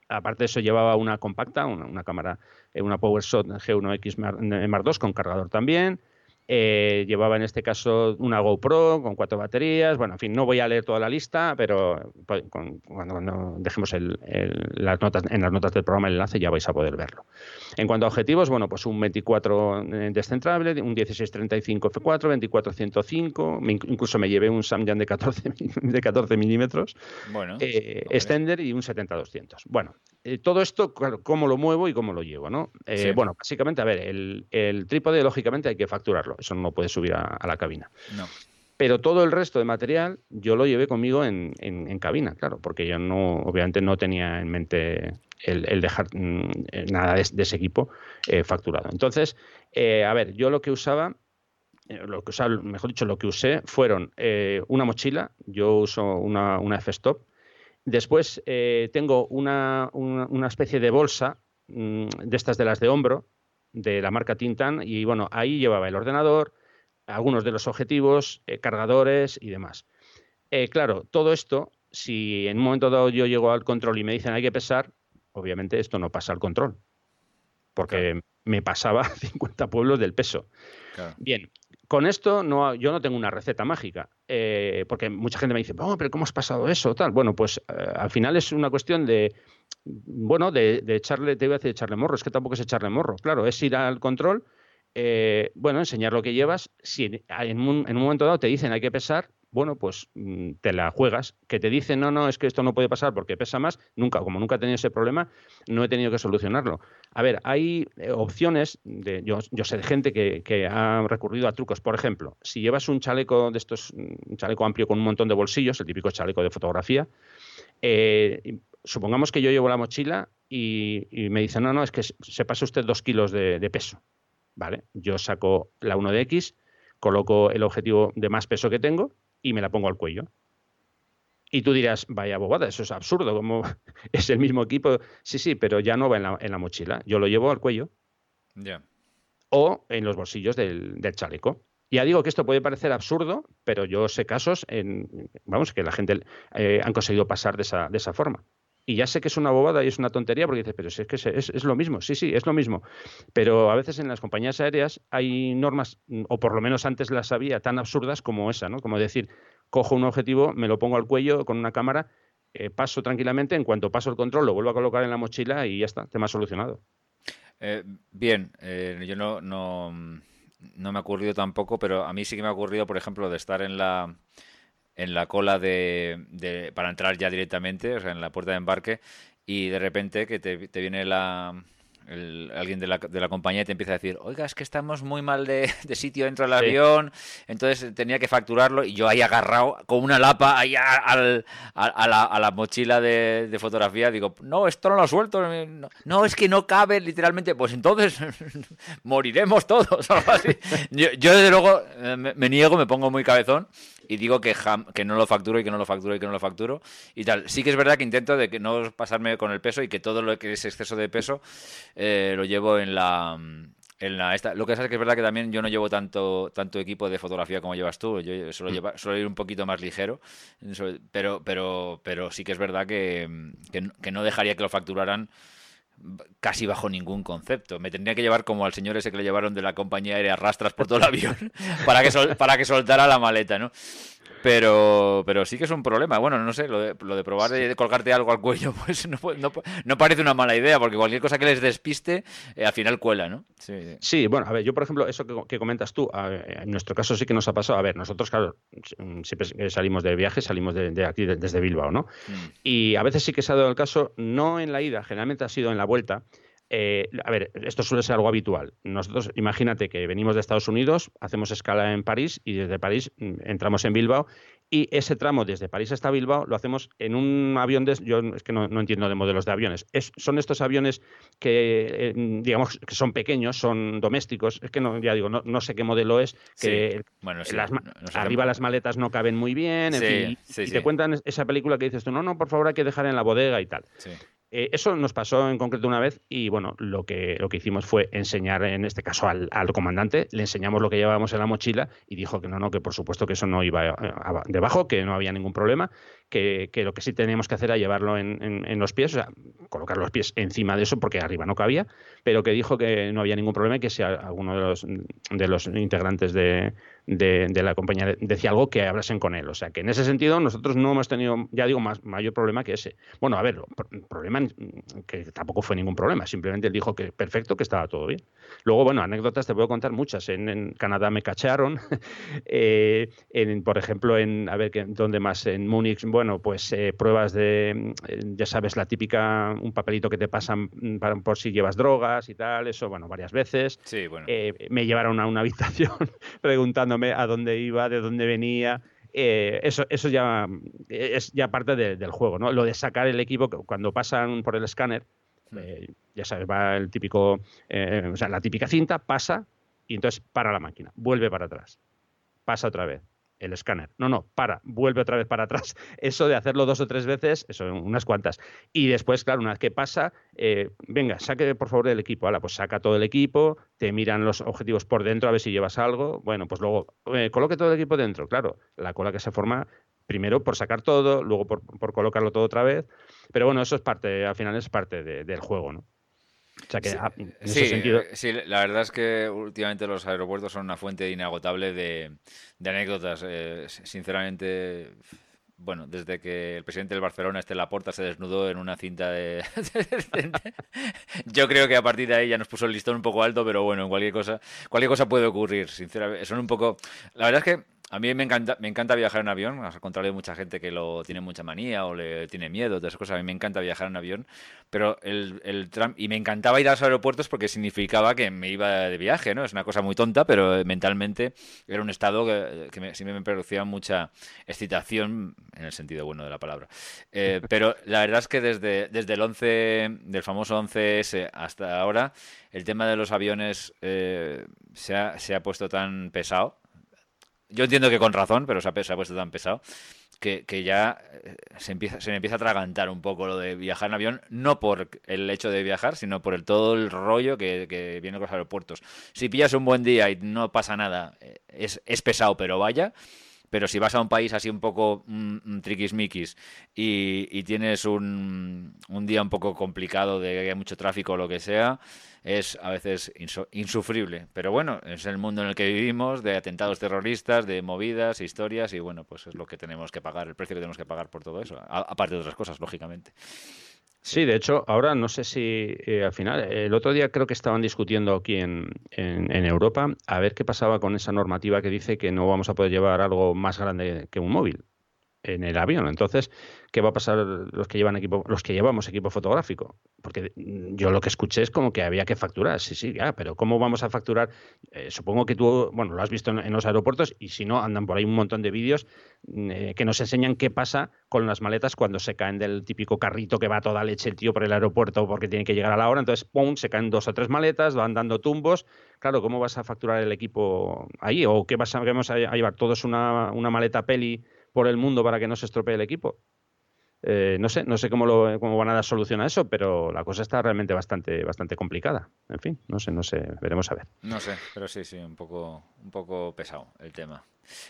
Aparte de eso llevaba una compacta, una, cámara, eh, una PowerShot G1X Mark II con cargador también, eh, llevaba en este caso una GoPro con cuatro baterías. Bueno, en fin, no voy a leer toda la lista, pero pues, cuando, dejemos las notas, en las notas del programa el enlace ya vais a poder verlo. En cuanto a objetivos, bueno, pues un 24 eh, descentrable, un 1635 F4, 2405, incluso me llevé un Samyang de 14, de 14 milímetros, bueno, eh, extender y un 70-200. Bueno, todo esto, cómo lo muevo y cómo lo llevo, ¿no? Bueno, básicamente, a ver, el, el trípode, lógicamente, hay que facturarlo eso no puede subir a, la cabina. No. Pero todo el resto de material yo lo llevé conmigo en, cabina, claro, porque yo no, obviamente no tenía en mente el, dejar mm, nada de, ese equipo eh, facturado. Entonces, eh, a ver, yo lo que usaba, eh, lo que usaba, mejor dicho, lo que usé fueron una mochila, yo uso una, una F-Stop, después tengo una, una, especie de bolsa mm, de estas de las de hombro, de la marca Tintan y bueno, ahí llevaba el ordenador, algunos de los objetivos, eh, cargadores y demás. Eh, claro, todo esto, si en un momento dado yo llego al control y me dicen hay que pesar, obviamente esto no pasa al control. porque me pasaba 50 pueblos del peso. Bien, con esto no, yo no tengo una receta mágica, eh, porque mucha gente me dice, oh, pero ¿cómo has pasado eso? Tal. Bueno, pues eh, al final es una cuestión de, bueno, de, echarle, te iba a decir echarle morro, es que tampoco es echarle morro, claro, es ir al control, eh, bueno, enseñar lo que llevas, si en un, en un momento dado te dicen hay que pesar, bueno, pues mm, te la juegas. Que te dicen, no, no, es que esto no puede pasar porque pesa más, nunca, como nunca he tenido ese problema, no he tenido que solucionarlo. A ver, hay eh, opciones, de, yo, sé de gente que, ha recurrido a trucos. Por ejemplo, si llevas un chaleco de estos, un chaleco amplio con un montón de bolsillos, el típico chaleco de fotografía, eh, supongamos que yo llevo la mochila y, me dicen, no, no, es que se pasa usted dos kilos de, de peso. Vale, yo saco la 1DX, coloco el objetivo de más peso que tengo y me la pongo al cuello. Y tú dirás, vaya bobada, eso es absurdo, como es el mismo equipo. Sí, sí, pero ya no va en la, mochila. Yo lo llevo al cuello. Ya. O en los bolsillos del, chaleco. Ya digo que esto puede parecer absurdo, pero yo sé casos en, vamos, que la gente eh, han conseguido pasar de esa, de esa forma. Y ya sé que es una bobada y es una tontería porque dices, pero si es que es, lo mismo, sí, sí, es lo mismo. Pero a veces en las compañías aéreas hay normas, o por lo menos antes las había, tan absurdas como esa, ¿no? Como decir, cojo un objetivo, me lo pongo al cuello con una cámara, eh, paso tranquilamente, en cuanto paso el control lo vuelvo a colocar en la mochila y ya está, tema solucionado. Eh, bien, eh, yo no, no, no me ha ocurrido tampoco, pero a mí sí que me ha ocurrido, por ejemplo, de estar en la en la cola de, para entrar ya directamente, o sea, en la puerta de embarque, y de repente que te, te viene la, alguien de la, de la, compañía y te empieza a decir, oiga, es que estamos muy mal de, sitio dentro del avión, entonces tenía que facturarlo y yo ahí agarrado con una lapa ahí a, la, mochila de, fotografía, digo, no, esto no lo suelto, no, es que no cabe literalmente, pues entonces moriremos todos, Yo, desde luego eh, me, niego, me pongo muy cabezón y digo que, que no lo facturo y que no lo facturo y que no lo facturo y tal. Sí que es verdad que intento de que no pasarme con el peso y que todo lo que es exceso de peso eh, lo llevo en la... En la esta, lo que pasa es que es verdad que también yo no llevo tanto tanto equipo de fotografía como llevas tú. Yo suelo, mm. llevar, suelo ir un poquito más ligero, pero pero pero sí que es verdad que, que no dejaría que lo facturaran casi bajo ningún concepto. Me tendría que llevar como al señor ese que le llevaron de la compañía aérea rastras por todo el avión para que, para que soltara la maleta, ¿no? Pero, pero sí que es un problema. Bueno, no sé, lo de, lo de probar de colgarte algo al cuello, pues no, no, parece una mala idea, porque cualquier cosa que les despiste, eh, al final cuela, ¿no? Sí. bueno, a ver, yo por ejemplo, eso que, comentas tú, en nuestro caso sí que nos ha pasado. A ver, nosotros, claro, siempre salimos de viaje, salimos de, aquí, desde Bilbao, ¿no? Mm. Y a veces sí que se ha dado el caso, no en la ida, generalmente ha sido en la vuelta, eh, a ver, esto suele ser algo habitual. Nosotros, imagínate que venimos de Estados Unidos, hacemos escala en París y desde París mm, entramos en Bilbao y ese tramo desde París hasta Bilbao lo hacemos en un avión de... Yo es que no, entiendo de modelos de aviones. son estos aviones que, eh, digamos, que son pequeños, son domésticos. Es que no, ya digo, no, sé qué modelo es. Que bueno, arriba las maletas no caben muy bien. En y te cuentan esa película que dices tú, no, no, por favor hay que dejar en la bodega y tal. Eh, eso nos pasó en concreto una vez y bueno, lo que, lo que hicimos fue enseñar en este caso al, comandante, le enseñamos lo que llevábamos en la mochila y dijo que no, no, que por supuesto que eso no iba eh, debajo, que no había ningún problema, que, lo que sí teníamos que hacer era llevarlo en, los pies, o sea, colocar los pies encima de eso porque arriba no cabía, pero que dijo que no había ningún problema y que si alguno de los, de los integrantes de, de, la compañía decía algo que hablasen con él. O sea que en ese sentido nosotros no hemos tenido, ya digo, más, mayor problema que ese. Bueno, a ver, problema que tampoco fue ningún problema, simplemente él dijo que perfecto, que estaba todo bien. Luego, bueno, anécdotas te puedo contar muchas. En, Canadá me cacharon, eh, en, por ejemplo, en, a ver, ¿dónde más? En Múnich, bueno, pues eh, pruebas de, ya sabes, la típica, un papelito que te pasan para, por si llevas drogas y tal, eso, bueno, varias veces. Sí, bueno. Eh, me llevaron a una habitación preguntando a dónde iba, de dónde venía. Eh, eso, eso ya es ya parte del juego, ¿no? Lo de sacar el equipo cuando pasan por el escáner, eh, ya sabes, va el típico, eh, o sea, la típica cinta, pasa y entonces para la máquina, vuelve para atrás, pasa otra vez, el escáner. No, no, para, vuelve otra vez para atrás. Eso de hacerlo dos o tres veces, eso, unas cuantas. Y después, claro, una vez que pasa, eh, venga, saque por favor el equipo. Ahora, pues saca todo el equipo, te miran los objetivos por dentro a ver si llevas algo. Bueno, pues luego eh, coloque todo el equipo dentro. Claro, la cola que se forma primero por sacar todo, luego por, colocarlo todo otra vez. Pero bueno, eso es parte, al final es parte del juego, ¿no? O sea que Sí, sí, ese sentido. sí, la verdad es que últimamente los aeropuertos son una fuente inagotable de, de anécdotas. Eh, sinceramente, bueno, desde que el presidente del Barcelona, este Laporta, se desnudó en una cinta de... Yo creo que a partir de ahí ya nos puso el listón un poco alto, pero bueno, en cualquier cosa, cualquier cosa puede ocurrir, sinceramente. Son un poco... La verdad es que a mí me encanta, me encanta viajar en avión, al contrario de mucha gente que lo tiene mucha manía o le tiene miedo, esas cosas. A mí me encanta viajar en avión, pero el, el tram, y me encantaba ir a los aeropuertos porque significaba que me iba de viaje, ¿no? Es una cosa muy tonta, pero eh, mentalmente era un estado que, que me, siempre me producía mucha excitación, en el sentido bueno de la palabra. Eh, pero la verdad es que desde, desde el 11, del famoso 11S hasta ahora, el tema de los aviones eh, se, ha, se ha puesto tan pesado yo entiendo que con razón, pero se ha, se ha puesto tan pesado que, que ya eh, se, empieza, se me empieza a atragantar un poco lo de viajar en avión, no por el hecho de viajar, sino por el todo el rollo que, que viene con los aeropuertos. Si pillas un buen día y no pasa nada, eh, es, es pesado, pero vaya. Pero si vas a un país así un poco mm, triquismiquis y, y tienes un, día un poco complicado de que hay mucho tráfico o lo que sea, es a veces insufrible. Pero bueno, es el mundo en el que vivimos, de atentados terroristas, de movidas, historias, y bueno, pues es lo que tenemos que pagar, el precio que tenemos que pagar por todo eso, aparte de otras cosas, lógicamente. Sí, de hecho, ahora no sé si eh, al final, el otro día creo que estaban discutiendo aquí en, en- en Europa a ver qué pasaba con esa normativa que dice que no vamos a poder llevar algo más grande que un móvil en el avión. Entonces, ¿qué va a pasar los que llevan equipo, los que llevamos equipo fotográfico? Porque mm, yo lo que escuché es como que había que facturar. Sí, sí, ya, pero ¿cómo vamos a facturar? Eh, supongo que tú, bueno, lo has visto en, los aeropuertos y si no, andan por ahí un montón de vídeos mm, eh, que nos enseñan qué pasa con las maletas cuando se caen del típico carrito que va toda leche el tío por el aeropuerto porque tiene que llegar a la hora. Entonces, ¡pum!, se caen dos o tres maletas, van dando tumbos. Claro, ¿cómo vas a facturar el equipo ahí? ¿O qué vas a, vamos a llevar? ¿Todos una, una maleta peli por el mundo para que no se estropee el equipo? Eh, no sé, no sé cómo, lo, cómo van a dar solución a eso, pero la cosa está realmente bastante, bastante complicada. En fin, no sé, no sé, veremos a ver. No sé, pero sí, sí, un poco, un poco pesado el tema.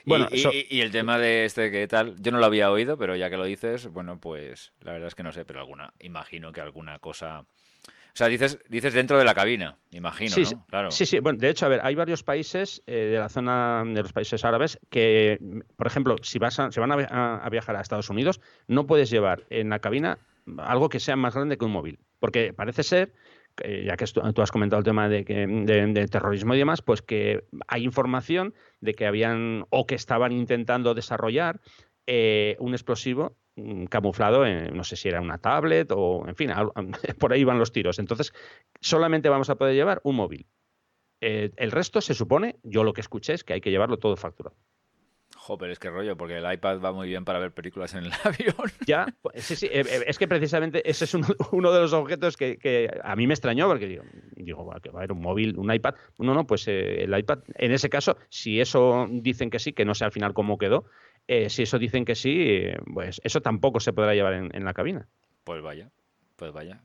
Bueno, y- y el tema de este que tal, yo no lo había oído, pero ya que lo dices, bueno, pues la verdad es que no sé, pero alguna, imagino que alguna cosa. O sea, dices, dices dentro de la cabina, imagino, Sí, ¿no? sí, Claro. Sí, sí, bueno, de hecho, a ver, hay varios países eh, de la zona de los países árabes que, por ejemplo, si vas a, se van a, vi- a- a viajar a Estados Unidos, no puedes llevar en la cabina algo que sea más grande que un móvil, porque parece ser eh, ya que tú has comentado el tema de, que, de, de terrorismo y demás, pues que hay información de que habían o que estaban intentando desarrollar eh, un explosivo mm, camuflado en, no sé si era una tablet o, en fin, por ahí van los tiros. Entonces, solamente vamos a poder llevar un móvil. Eh, el resto se supone, yo lo que escuché es que hay que llevarlo todo facturado. Joder, es que rollo, porque el iPad va muy bien para ver películas en el avión. Ya, pues, sí, sí, eh, es que precisamente ese es uno, uno de los objetos que, que a mí me extrañó, porque digo, digo "Buah, que va a haber un móvil, un iPad. No, no, pues eh, el iPad, en ese caso, si eso dicen que sí, que no sé al final cómo quedó, eh, si eso dicen que sí, pues eso tampoco se podrá llevar en, en la cabina. Pues vaya, pues vaya.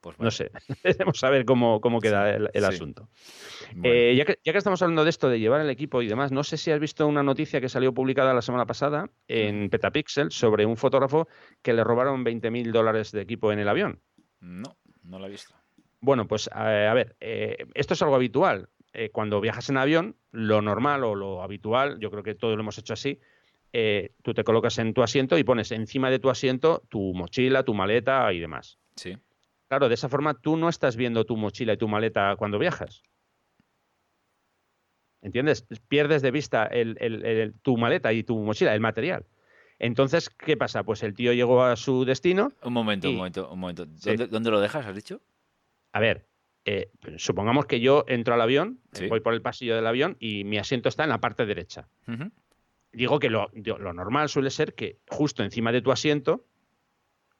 Pues No sé, veremos a ver cómo, cómo queda el, el Sí. asunto. Bueno. Eh, ya, que, ya que estamos hablando de esto, de llevar el equipo y demás, no sé si has visto una noticia que salió publicada la semana pasada en Petapixel sobre un fotógrafo que le robaron 20.000 dólares de equipo en el avión. No, no lo he visto. Bueno, pues a ver, eh, esto es algo habitual. Eh, cuando viajas en avión, lo normal o lo habitual, yo creo que todos lo hemos hecho así, eh, tú te colocas en tu asiento y pones encima de tu asiento tu mochila, tu maleta y demás. Sí. Claro, de esa forma tú no estás viendo tu mochila y tu maleta cuando viajas. ¿Entiendes? Pierdes de vista el- el- el- tu maleta y tu mochila, el material. Entonces, ¿qué pasa? Pues el tío llegó a su destino. Un momento, un momento, un momento. Sí. ¿Dónde, lo dejas, has dicho? A ver, eh, supongamos que yo entro al avión, Sí. voy por el pasillo del avión y mi asiento está en la parte derecha. Digo que lo, lo normal suele ser que justo encima de tu asiento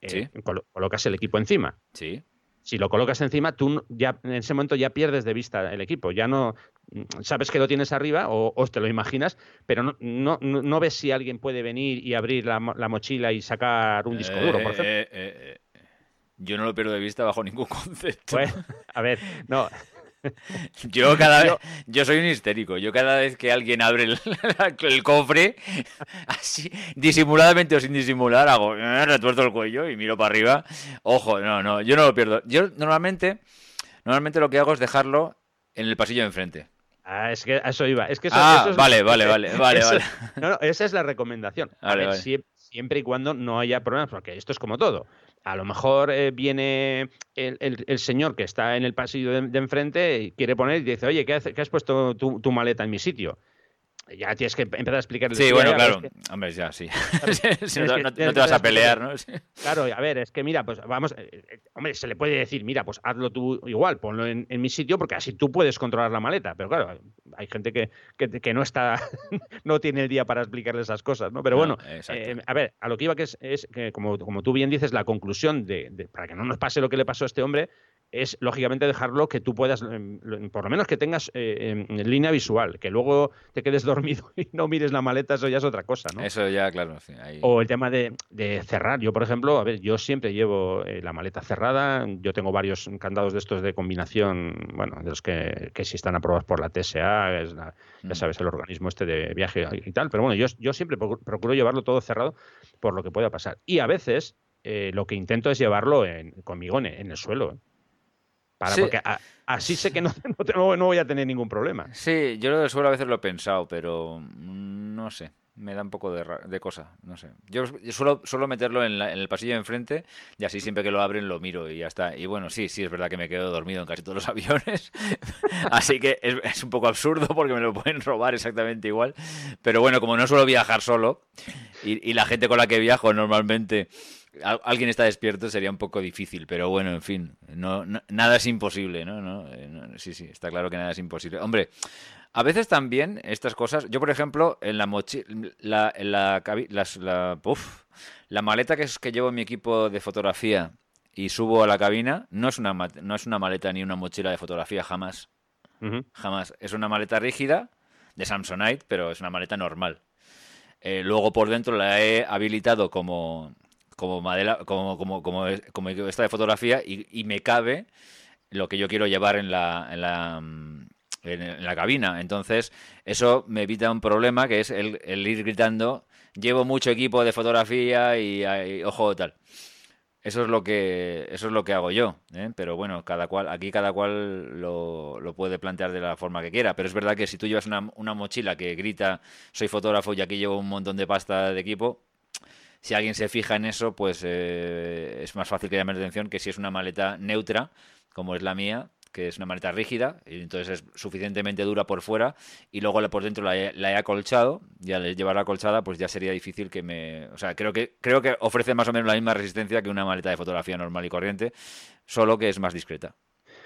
eh, Sí. colo- colocas el equipo encima. Sí. si lo colocas encima, tú ya en ese momento ya pierdes de vista el equipo. Ya no mm, sabes que lo tienes arriba o, o te lo imaginas, pero no, no, no- ves si alguien puede venir y abrir la, la mochila y sacar un disco duro, por Eh, ejemplo. eh. Yo no lo pierdo de vista bajo ningún concepto. Pues, a ver, no, Yo cada vez, yo soy un histérico. Yo cada vez que alguien abre el, el cofre, así disimuladamente o sin disimular, hago eh, retuerzo el cuello y miro para arriba. Ojo, no, no, yo no lo pierdo. Yo normalmente Normalmente lo que hago es dejarlo en el pasillo de enfrente. Ah, es que a eso iba. Es que eso, ah, es, vale, vale, vale, vale, vale. No, no, esa es la recomendación. siempre, y cuando no haya problemas, porque esto es como todo. A lo mejor eh, viene el, señor que está en el pasillo de, enfrente y quiere poner y dice, oye, ¿qué, has puesto tu maleta en mi sitio? Ya tienes que empezar a explicarle. Sí, bueno, claro. Hombre, ya, sí. no, te vas a pelear, ¿no? Claro, a ver, es que mira, pues vamos. Eh, eh, hombre, se le puede decir, mira, pues hazlo tú igual, ponlo en, mi sitio, porque así tú puedes controlar la maleta. Pero claro, hay gente que, que, no está. no tiene el día para explicarle esas cosas, ¿no? Pero bueno, eh, a ver, a lo que iba que es, es que, como, como tú bien dices, la conclusión de, para que no nos pase lo que le pasó a este hombre, es lógicamente dejarlo que tú puedas, em, por lo menos que tengas en línea visual, que luego te quedes dormido y no mires la maleta, eso ya es otra cosa, ¿no? Eso ya, claro. O el tema de, cerrar. Yo, por ejemplo, a ver, yo siempre llevo eh, la maleta cerrada. Yo tengo varios candados de estos de combinación, bueno, de los que, que si están aprobados por la TSA, es ya mm. sabes, el organismo este de viaje y tal. Pero bueno, yo, yo siempre procuro llevarlo todo cerrado por lo que pueda pasar. Y a veces eh, lo que intento es llevarlo en, conmigo en, el suelo. Para, Porque así sé que no, no, voy a tener ningún problema. Sí, yo lo suelo a veces lo he pensado, pero no sé. Me da un poco de, de cosa, no sé. Yo, suelo, suelo, meterlo en, el pasillo de enfrente y así siempre que lo abren lo miro y ya está. Y bueno, sí, sí, es verdad que me quedo dormido en casi todos los aviones. así que es, un poco absurdo porque me lo pueden robar exactamente igual. Pero bueno, como no suelo viajar solo y la gente con la que viajo normalmente alguien está despierto sería un poco difícil, pero bueno, en fin, no, nada es imposible, ¿no? Eh, ¿no? Sí, sí, está claro que nada es imposible. Hombre, a veces también estas cosas, yo por ejemplo, en la mochila, la, la, la, la, maleta que, es, que llevo en mi equipo de fotografía y subo a la cabina, no es una, no es una maleta ni una mochila de fotografía, jamás. Jamás. Es una maleta rígida de Samsonite, pero es una maleta normal. Eh, luego por dentro la he habilitado como, como madera, como, como, como, como esta de fotografía y, me cabe lo que yo quiero llevar en la, en la, mm, en la cabina. Entonces, eso me evita un problema que es el, ir gritando, llevo mucho equipo de fotografía y, ojo tal. Eso es lo que eso es lo que hago yo, ¿eh? pero bueno, cada cual aquí cada cual lo, lo, puede plantear de la forma que quiera. Pero es verdad que si tú llevas una, una mochila que grita soy fotógrafo y aquí llevo un montón de pasta de equipo, si alguien se fija en eso, pues eh, es más fácil que llame la atención que si es una maleta neutra, como es la mía, que es una maleta rígida, y entonces es suficientemente dura por fuera, y luego por dentro la he, acolchado, y al llevarla acolchada, pues ya sería difícil que me... O sea, creo que, creo que ofrece más o menos la misma resistencia que una maleta de fotografía normal y corriente, solo que es más discreta.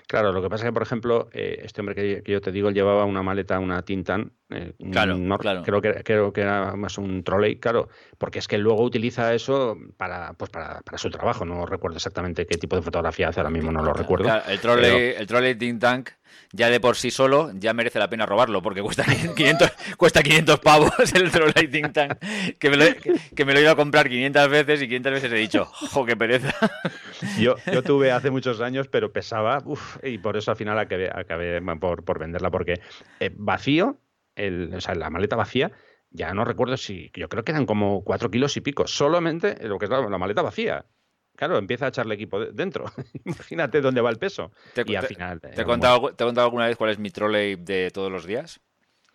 Claro, lo que pasa es que, por ejemplo, eh, este hombre que, yo te digo llevaba una maleta, una Tintan. Eh, claro, claro. Creo que, creo que era más un trolley, claro, porque es que luego utiliza eso para, pues para, para su trabajo. No recuerdo exactamente qué tipo de fotografía hace, ahora mismo no lo recuerdo. el trolley, el trolley Tintank ya de por sí solo ya merece la pena robarlo, porque cuesta 500, cuesta 500 pavos el Trolley Tintank, que me, lo, que me lo iba a comprar 500 veces y 500 veces he dicho, ¡jo, qué pereza! Yo, yo tuve hace muchos años, pero pesaba, uf, y por eso al final acabé, acabé por, por venderla, porque eh, vacío, el, o sea, la maleta vacía, ya no recuerdo si, yo creo que eran como 4 kilos y pico, solamente lo que es la maleta vacía claro, empieza a echarle equipo dentro. Imagínate dónde va el peso. Te, y al final. Te, he contado, ¿Te he contado alguna vez cuál es mi trolley de todos los días?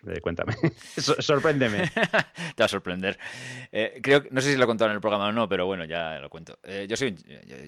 Eh, cuéntame. Sorpréndeme. Te va a sorprender. Eh, creo, no sé si lo he contado en el programa o no, pero bueno, ya lo cuento. Eh, yo, soy,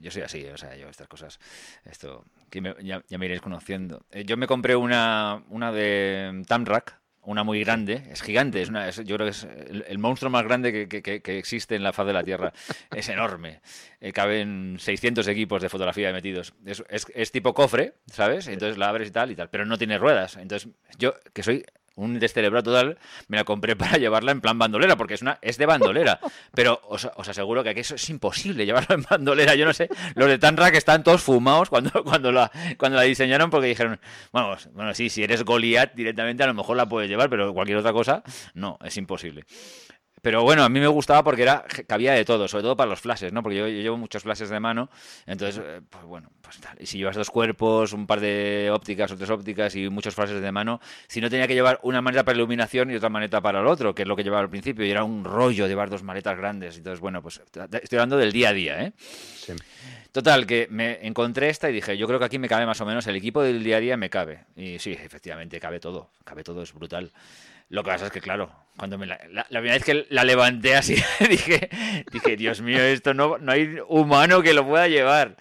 yo, soy así, o sea, yo estas cosas, esto, que ya, ya, me iréis conociendo. yo me compré una, una de Tamrack, una muy grande, es gigante, es una, yo creo que es el, monstruo más grande que, que, existe en la faz de la Tierra. Es enorme. Eh, caben 600 equipos de fotografía metidos. Es, es, es, tipo cofre, ¿sabes? Entonces la abres y tal y tal, pero no tiene ruedas. Entonces yo, que soy un descerebrado total, me la compré para llevarla en plan bandolera, porque es una es de bandolera. Pero os, aseguro que aquí eso es imposible llevarlo en bandolera. Yo no sé, los de Tanra que están todos fumados cuando, cuando, la, cuando la diseñaron, porque dijeron, vamos, bueno, sí, si eres Goliath directamente a lo mejor la puedes llevar, pero cualquier otra cosa, no, es imposible. Pero bueno, a mí me gustaba porque era cabía de todo, sobre todo para los flashes, ¿no? Porque yo, llevo muchos flashes de mano, entonces, eh, pues bueno, pues tal. Y si llevas dos cuerpos, un par de ópticas o tres ópticas y muchos flashes de mano, si no tenía que llevar una maleta para iluminación y otra maleta para el otro, que es lo que llevaba al principio, y era un rollo llevar dos maletas grandes. Entonces, bueno, pues estoy hablando del día a día, ¿eh? Sí. Total, que me encontré esta y dije, yo creo que aquí me cabe más o menos, el equipo del día a día me cabe. Y sí, efectivamente, cabe todo, cabe todo, es brutal. Lo que pasa es que, claro, cuando me la, la, primera vez que la levanté así, dije, dije, Dios mío, esto no, no hay humano que lo pueda llevar.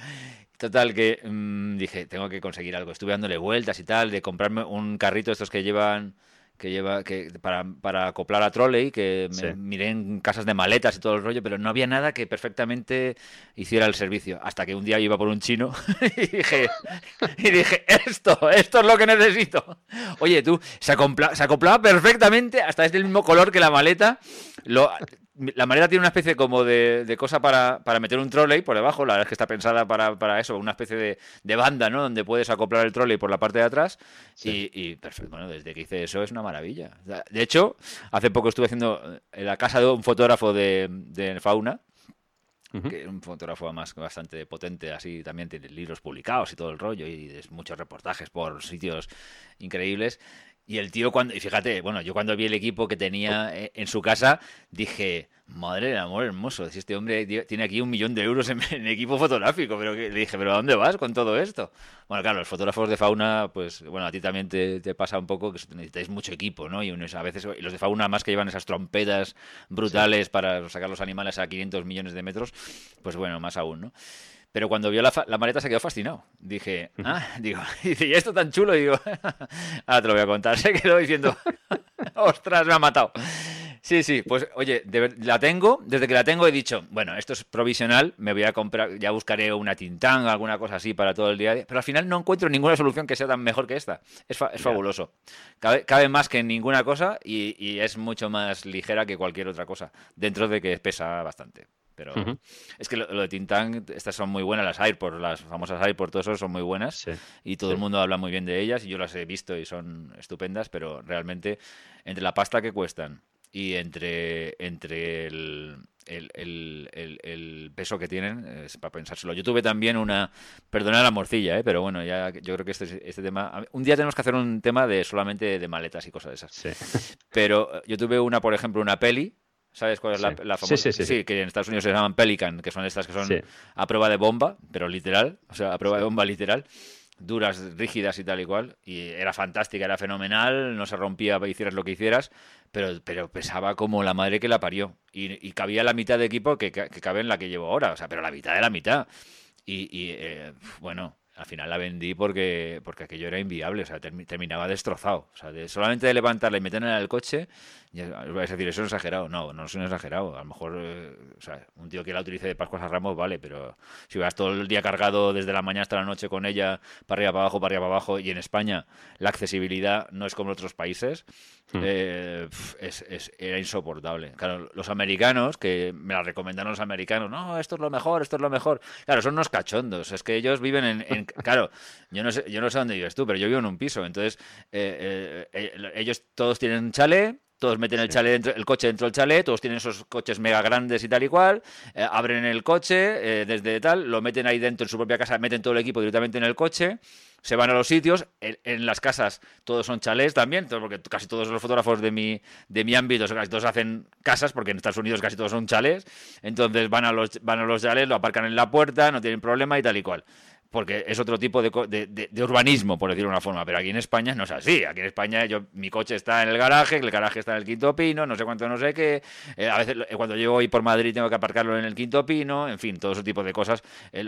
Total, que mm, dije, tengo que conseguir algo. Estuve dándole vueltas y tal, de comprarme un carrito estos que llevan que lleva que para, para acoplar a trolley, que me, miré en casas de maletas y todo el rollo, pero no había nada que perfectamente hiciera el servicio. Hasta que un día iba por un chino y dije, y dije esto, esto es lo que necesito. Oye, tú, se, se acoplaba perfectamente, hasta es del mismo color que la maleta. Lo, la maleta tiene una especie como de, cosa para, meter un trolley por debajo, la verdad es que está pensada para, eso, una especie de, banda, ¿no? Donde puedes acoplar el trolley por la parte de atrás y, perfecto, bueno, desde que hice eso es una maravilla. De hecho, hace poco estuve haciendo en la casa de un fotógrafo de, fauna, que es un fotógrafo más bastante potente, así también tiene libros publicados y todo el rollo y muchos reportajes por sitios increíbles. Y el tío cuando, y fíjate, bueno, yo cuando vi el equipo que tenía eh, en su casa, dije, madre del amor hermoso, si este hombre tiene aquí un millón de euros en, equipo fotográfico, pero que, le dije, pero ¿a dónde vas con todo esto? Bueno, claro, los fotógrafos de fauna, pues bueno, a ti también te, pasa un poco que necesitáis mucho equipo, ¿no? Y a veces, y los de fauna más que llevan esas trompetas brutales para sacar los animales a 500 millones de metros, pues bueno, más aún, ¿no? Pero cuando vio la, maleta se quedó fascinado. Dije, ah, digo, dice, ¿y esto tan chulo? Y digo, ahora te lo voy a contar. Se quedó diciendo, ostras, me ha matado. Sí, sí, pues oye, la tengo, desde que la tengo he dicho, bueno, esto es provisional, me voy a comprar, ya buscaré una Tintán, alguna cosa así para todo el día, pero al final no encuentro ninguna solución que sea tan mejor que esta. Es, fabuloso. Cabe, más que en ninguna cosa y, y es mucho más ligera que cualquier otra cosa, dentro de que pesa bastante. Pero es que lo, de Tintán, estas son muy buenas, las Airport, las famosas Airport, todo eso son muy buenas. y todo el mundo habla muy bien de ellas y yo las he visto y son estupendas, pero realmente entre la pasta que cuestan y entre, entre el, el, peso que tienen es para pensárselo. Yo tuve también una, perdona la morcilla, ¿eh? pero bueno, ya yo creo que este, este tema, un día tenemos que hacer un tema de solamente de maletas y cosas de esas. Pero yo tuve una, por ejemplo, una peli ¿Sabes cuál es la, famosa? Sí, sí, sí, que en Estados Unidos se llaman Pelican, que son estas que son a prueba de bomba, pero literal, o sea, a prueba de bomba literal, duras, rígidas y tal y cual. Y era fantástica, era fenomenal, no se rompía, hicieras lo que hicieras, pero, pero pesaba como la madre que la parió. Y, cabía la mitad de equipo que, que, cabe en la que llevo ahora, o sea, pero la mitad de la mitad. Y, y eh, al final la vendí porque, porque aquello era inviable, o sea, terminaba destrozado. O sea, de, solamente de levantarla y meterla en el coche, ya, vais a decir, eso es exagerado. No, no es un exagerado. A lo mejor, eh, o sea, un tío que la utilice de Pascuas a Ramos, vale, pero si vas todo el día cargado desde la mañana hasta la noche con ella, para arriba, para abajo, para arriba, para abajo, y en España la accesibilidad no es como en otros países, hmm. eh, es, era insoportable. Claro, los americanos, que me la recomendaron los americanos, no, esto es lo mejor, esto es lo mejor. Claro, son unos cachondos. Es que ellos viven en claro, yo no sé, yo no sé dónde vives tú, pero yo vivo en un piso, entonces eh, eh, eh, ellos todos tienen un chalet, todos meten el chalet dentro, el coche dentro del chalet, todos tienen esos coches mega grandes y tal y cual, abren el coche desde tal, lo meten ahí dentro en su propia casa, meten todo el equipo directamente en el coche, se van a los sitios, en, las casas todos son chalés también, porque casi todos los fotógrafos de mi, de mi ámbito, casi todos hacen casas, porque en Estados Unidos casi todos son chalés, entonces van a los, van a los chalés, lo aparcan en la puerta, no tienen problema y tal y cual porque es otro tipo de, de, urbanismo, por decirlo de una forma, pero aquí en España no es así. Aquí en España yo mi coche está en el garaje, el garaje está en el quinto pino, no sé cuánto, no sé qué. Eh, a veces eh, cuando llevo hoy por Madrid tengo que aparcarlo en el quinto pino, en fin, todo ese tipo de cosas.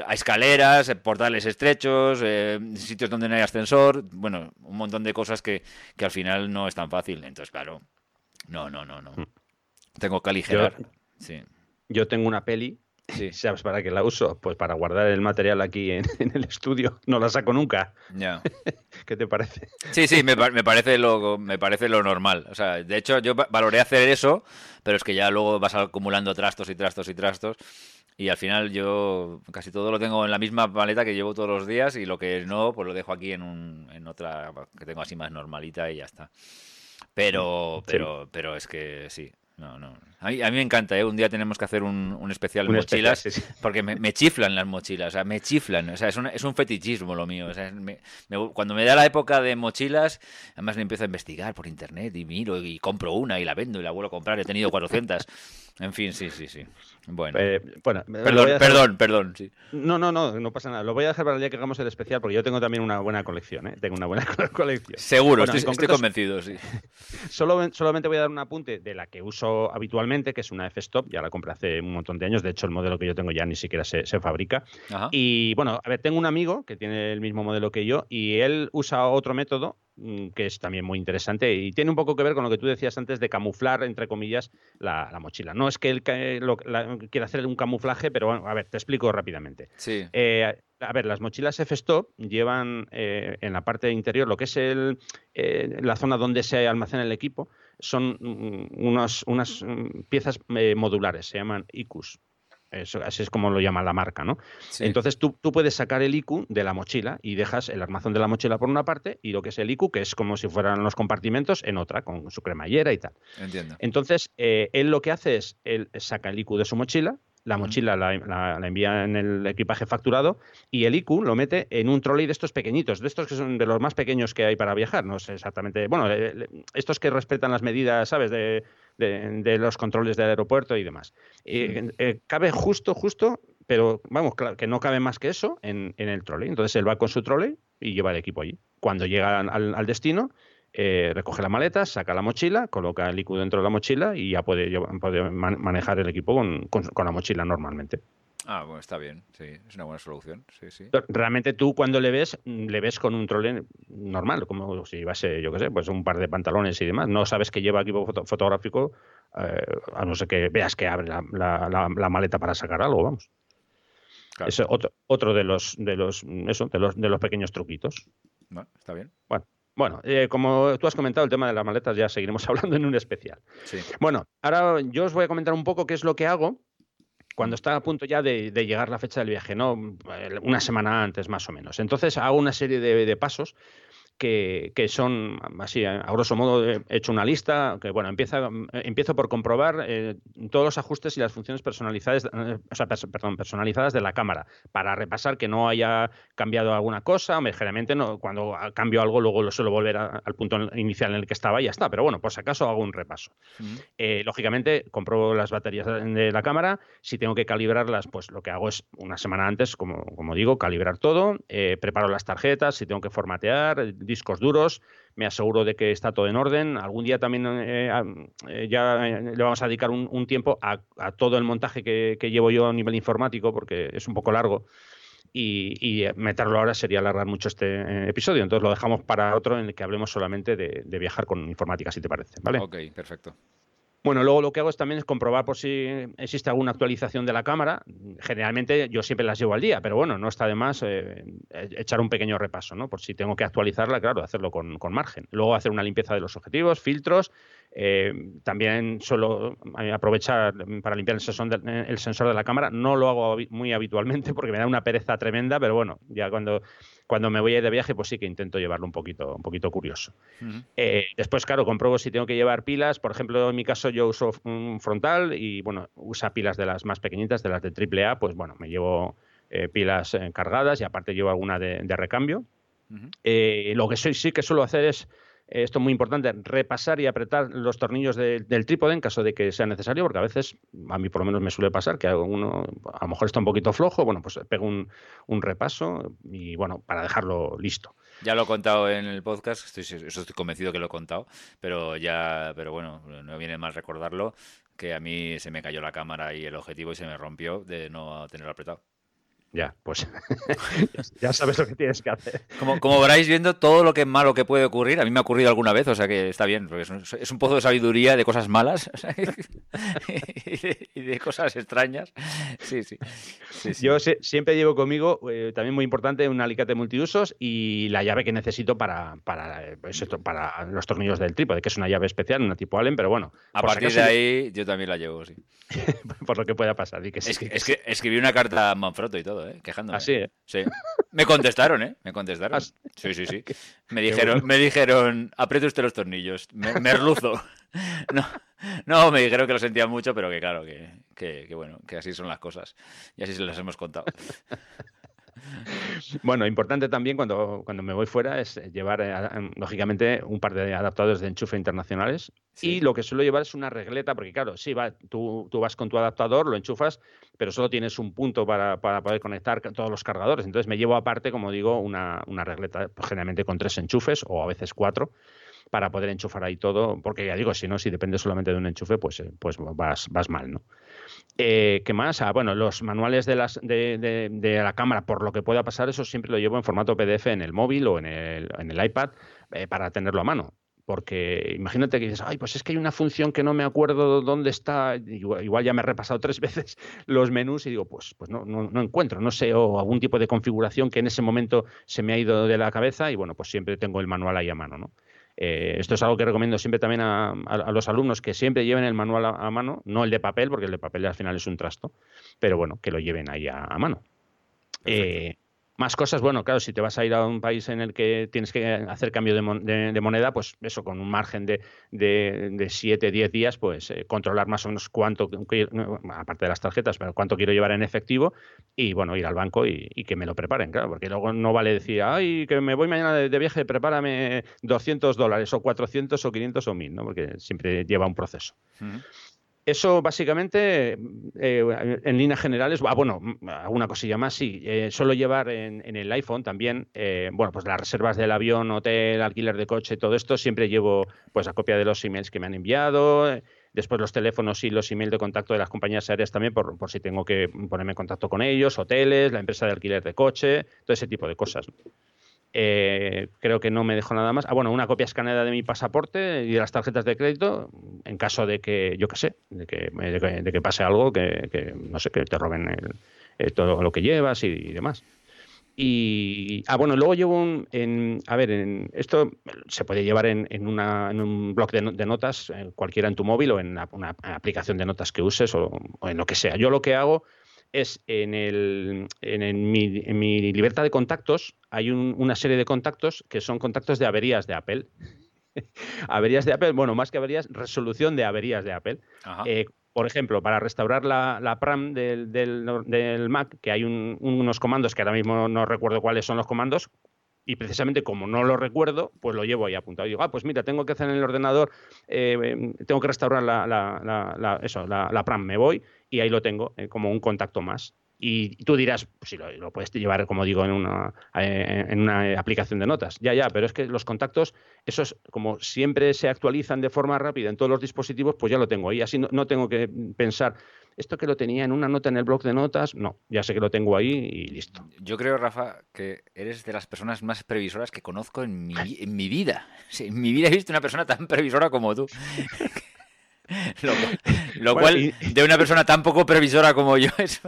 a escaleras, eh, portales estrechos, sitios donde no hay ascensor, bueno, un montón de cosas que, que, al final no es tan fácil. Entonces, claro, no, no, no, no. Hmm. Tengo que aligerar. sí. Yo tengo una peli Sí. ¿Sabes para qué la uso? Pues para guardar el material aquí en, el estudio. No la saco nunca. Ya. ¿Qué te parece? Sí, sí, me, parece lo, me parece lo normal. O sea, de hecho, yo valoré hacer eso, pero es que ya luego vas acumulando trastos y trastos y trastos. Y al final yo casi todo lo tengo en la misma maleta que llevo todos los días y lo que no, pues lo dejo aquí en, un, en otra que tengo así más normalita y ya está. Pero, pero, pero es que sí, no, no. A mí, a mí me encanta, ¿eh? Un día tenemos que hacer un, un especial de mochilas, especial, sí, sí. porque me, me, chiflan las mochilas, o sea, me chiflan, o sea, es un, es un fetichismo lo mío. O sea, me, me, cuando me da la época de mochilas, además me empiezo a investigar por internet y miro y compro una y la vendo y la vuelvo a comprar, he tenido 400. En fin, sí, sí, sí. Bueno, eh, bueno perdón, dejar... perdón, perdón. Sí. No, no, no, no pasa nada. Lo voy a dejar para el día que hagamos el especial porque yo tengo también una buena colección, ¿eh? Tengo una buena colección. Seguro, bueno, estoy, convencido, sí. Solo, solamente voy a dar un apunte de la que uso habitualmente, que es una F-Stop, ya la compré hace un montón de años, de hecho el modelo que yo tengo ya ni siquiera se, se fabrica. Ajá. Y bueno, a ver, tengo un amigo que tiene el mismo modelo que yo y él usa otro método que es también muy interesante y tiene un poco que ver con lo que tú decías antes de camuflar, entre comillas, la, la mochila. No es que él quiera hacer un camuflaje, pero bueno, a ver, te explico rápidamente. Sí. Eh, a ver, las mochilas F-Stop llevan eh, en la parte interior lo que es el, eh, la zona donde se almacena el equipo, son mm, unos, unas mm, piezas modulares, se llaman IQs. Eso, así es como lo llama la marca, ¿no? Sí. Entonces tú, tú, puedes sacar el IQ de la mochila y dejas el armazón de la mochila por una parte y lo que es el IQ, que es como si fueran los compartimentos, en otra, con su cremallera y tal. Entiendo. Entonces, eh, él lo que hace es, él saca el IQ de su mochila, la mochila la, la, la, envía en el equipaje facturado y el IQ lo mete en un trolley de estos pequeñitos, de estos que son de los más pequeños que hay para viajar, no sé exactamente, bueno, estos que respetan las medidas, ¿sabes?, de, de, de los controles del aeropuerto y demás. Eh, eh, cabe justo, justo, pero vamos, claro, que no cabe más que eso en, en, el trolley. Entonces él va con su trolley y lleva el equipo allí. Cuando llega al, al destino, eh, recoge la maleta, saca la mochila, coloca el IQ dentro de la mochila y ya puede, puede man manejar el equipo con, con, con, la mochila normalmente. Ah, bueno, está bien, sí, es una buena solución, sí, sí. Realmente tú cuando le ves, le ves con un trole normal, como si llevase, yo qué sé, pues un par de pantalones y demás. No sabes que lleva equipo foto fotográfico, eh, a no ser que veas que abre la, la, la, la maleta para sacar algo, vamos. Claro. Es otro, otro de los de los eso, de los de los pequeños truquitos. Está bien. Bueno, bueno, eh, como tú has comentado, el tema de las maletas ya seguiremos hablando en un especial. Sí. Bueno, ahora yo os voy a comentar un poco qué es lo que hago cuando está a punto ya de, de, llegar la fecha del viaje, ¿no? Una semana antes más o menos. Entonces hago una serie de, de pasos que, que, son, así, a grosso modo, he hecho una lista, que bueno, empieza, empiezo por comprobar eh, todos los ajustes y las funciones personalizadas, eh, o sea, perdón, personalizadas de la cámara, para repasar que no haya cambiado alguna cosa, generalmente no, cuando cambio algo luego lo suelo volver a, al punto inicial en el que estaba y ya está, pero bueno, por si acaso hago un repaso. Uh -huh. eh, lógicamente, compruebo las baterías de la cámara, si tengo que calibrarlas, pues lo que hago es una semana antes, como, como digo, calibrar todo, eh, preparo las tarjetas, si tengo que formatear, discos duros, me aseguro de que está todo en orden. Algún día también eh, eh, ya le vamos a dedicar un, tiempo a, todo el montaje que, llevo yo a nivel informático, porque es un poco largo. Y, meterlo ahora sería alargar mucho este eh, episodio. Entonces lo dejamos para otro en el que hablemos solamente de, de viajar con informática, si te parece. ¿vale? Ok, perfecto. Bueno, luego lo que hago es también es comprobar por si existe alguna actualización de la cámara. Generalmente yo siempre las llevo al día, pero bueno, no está de más eh, echar un pequeño repaso, ¿no? Por si tengo que actualizarla, claro, hacerlo con, con margen. Luego hacer una limpieza de los objetivos, filtros. Eh, también suelo aprovechar para limpiar el sensor, de, el sensor de la cámara. No lo hago muy habitualmente porque me da una pereza tremenda, pero bueno, ya cuando cuando me voy a ir de viaje, pues sí que intento llevarlo un poquito, un poquito curioso. Uh -huh. eh, después, claro, compruebo si tengo que llevar pilas. Por ejemplo, en mi caso yo uso un frontal y, bueno, usa pilas de las más pequeñitas, de las de AAA, pues bueno, me llevo eh, pilas eh, cargadas y aparte llevo alguna de, de recambio. Uh -huh. lo que soy, sí que suelo hacer es esto es muy importante, repasar y apretar los tornillos de, del trípode en caso de que sea necesario, porque a veces, a mí por lo menos me suele pasar, que uno a lo mejor está un poquito flojo, bueno, pues pego un, un repaso y bueno, para dejarlo listo. Ya lo he contado en el podcast, estoy, estoy convencido que lo he contado, pero ya, pero bueno, no viene mal recordarlo, que a mí se me cayó la cámara y el objetivo y se me rompió de no tenerlo apretado. Ya, pues ya sabes lo que tienes que hacer. Como, como veráis viendo todo lo que es malo que puede ocurrir, a mí me ha ocurrido alguna vez, o sea que está bien, porque es un, es un pozo de sabiduría de cosas malas o sea, y, de, y, de, cosas extrañas. Sí, sí. sí, sí. Yo se, siempre llevo conmigo, eh, también muy importante, un alicate multiusos y la llave que necesito para, para, pues esto, para los tornillos del trípode, que es una llave especial, una tipo Allen, pero bueno. A partir de ahí yo también la llevo, sí. por lo que pueda pasar. Y que sí, es, que, es que escribí una carta a Manfrotto y todo. ¿Eh? Quejándome. Así, ¿eh? Sí. Me contestaron, ¿eh? Me contestaron. Sí, sí, sí. Me dijeron, me dijeron, apriete usted los tornillos, me, me erluzo. No, no, me dijeron que lo sentían mucho, pero que claro, que, que, que bueno, que así son las cosas. Y así se las hemos contado. Bueno, importante también cuando, cuando me voy fuera es llevar, eh, lógicamente, un par de adaptadores de enchufe internacionales. Sí. Y lo que suelo llevar es una regleta, porque claro, sí, va, tú, tú vas con tu adaptador, lo enchufas, pero solo tienes un punto para, para poder conectar todos los cargadores. Entonces me llevo aparte, como digo, una, una regleta, pues, generalmente con tres enchufes o a veces cuatro para poder enchufar ahí todo, porque ya digo, si no, si depende solamente de un enchufe, pues, eh, pues vas, vas mal, ¿no? Eh, ¿Qué más? Ah, bueno, los manuales de, las, de, la cámara, por lo que pueda pasar, eso siempre lo llevo en formato PDF en el móvil o en el, en el iPad eh, para tenerlo a mano. Porque imagínate que dices, ay, pues es que hay una función que no me acuerdo dónde está. Igual, igual ya me he repasado tres veces los menús y digo, pues, pues no, no, no encuentro, no sé, o algún tipo de configuración que en ese momento se me ha ido de la cabeza y bueno, pues siempre tengo el manual ahí a mano, ¿no? Eh, esto es algo que recomiendo siempre también a, a- a los alumnos que siempre lleven el manual a, a mano, no el de papel, porque el de papel al final es un trasto, pero bueno, que lo lleven ahí a, a mano. Eh, más cosas, bueno, claro, si te vas a ir a un país en el que tienes que hacer cambio de, mon- de- moneda, pues eso, con un margen de, de, de 7, 10 días, pues eh, controlar más o menos cuánto, aparte de las tarjetas, pero cuánto quiero llevar en efectivo y bueno, ir al banco y, que me lo preparen, claro, porque luego no vale decir, ay, que me voy mañana de, viaje, prepárame 200 dólares o 400 o 500 o 1000, ¿no? Porque siempre lleva un proceso. Eso básicamente, eh, en líneas generales, ah, bueno, alguna cosilla más, sí. Eh, suelo llevar en, el iPhone también, eh, bueno, pues las reservas del avión, hotel, alquiler de coche, todo esto, siempre llevo pues la copia de los emails que me han enviado, después los teléfonos y los emails de contacto de las compañías aéreas también, por, por si tengo que ponerme en contacto con ellos, hoteles, la empresa de alquiler de coche, todo ese tipo de cosas. Eh, creo que no me dejo nada más. Ah, bueno, una copia escaneada de mi pasaporte y de las tarjetas de crédito en caso de que, yo qué sé, de que, de que, de que pase algo, que, que, no sé, que te roben el- eh, todo lo que llevas y, demás. Y, ah, bueno, luego llevo un, en, a ver, en, esto se puede llevar en, en, una, en un blog de notas, eh, cualquiera en tu móvil o en una, una aplicación de notas que uses o, o en lo que sea. Yo lo que hago es en, el, en, en mi, en mi libertad de contactos, hay un- una serie de contactos que son contactos de averías de Apple. averías de Apple, bueno, más que averías, resolución de averías de Apple. Eh, por ejemplo, para restaurar la, la PRAM del, del, del Mac, que hay un- unos comandos que ahora mismo no recuerdo cuáles son los comandos, y precisamente como no lo recuerdo, pues lo llevo ahí apuntado. Y digo, ah, pues mira, tengo que hacer en el ordenador, eh, tengo que restaurar la, la- la- la- eso, la PRAM, me voy y ahí lo tengo eh, como un contacto más. Y tú dirás, pues si lo, lo puedes llevar, como digo, en una, eh, en una aplicación de notas. Ya, ya, pero es que los contactos, esos como siempre se actualizan de forma rápida en todos los dispositivos, pues ya lo tengo ahí. Así no, no tengo que pensar, esto que lo tenía en una nota en el blog de notas, no, ya sé que lo tengo ahí y listo. Yo creo, Rafa, que eres de las personas más previsoras que conozco en mi, en mi vida. Sí, en mi vida he visto una persona tan previsora como tú. Lo, cual- lo Bueno, cual, y- de una persona tan poco previsora como yo, es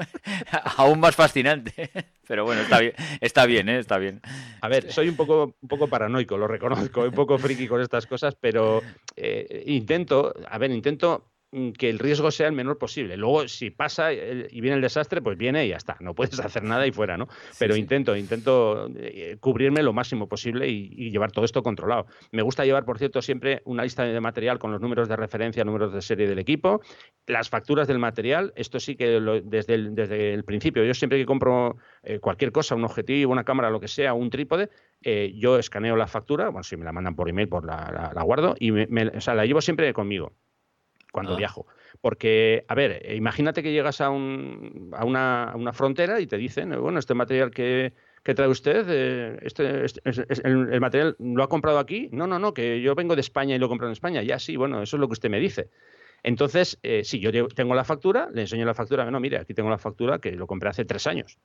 aún más fascinante. Pero bueno, está bien, está bien, ¿eh? está bien. A ver, soy un poco, un poco paranoico, lo reconozco, un poco friki con estas cosas, pero eh, intento, a ver, intento que el riesgo sea el menor posible. Luego, si pasa el- y viene el desastre, pues viene y ya está. No puedes hacer nada y fuera, ¿no? Pero sí. intento, intento eh, cubrirme lo máximo posible y, y llevar todo esto controlado. Me gusta llevar, por cierto, siempre una lista de material con los números de referencia, números de serie del equipo, las facturas del material. Esto sí que lo- desde, el, desde el principio, yo siempre que compro eh, cualquier cosa, un objetivo, una cámara, lo que sea, un trípode, eh, yo escaneo la factura, bueno, si me la mandan por email, pues la, la- la guardo y me, me- o sea, la llevo siempre conmigo cuando Ah. viajo. Porque, a ver, eh, imagínate que llegas a, un- a una, a una frontera y te dicen, eh, bueno, este material que, que trae usted, eh, este, este- es- es- el, el material lo ha comprado aquí. No, no, no, que yo vengo de España y lo he comprado en España. Ya sí, bueno, eso es lo que usted me dice. Entonces, eh, si yo te- tengo la factura, le enseño la factura, no, mire, aquí tengo la factura que lo compré hace tres años.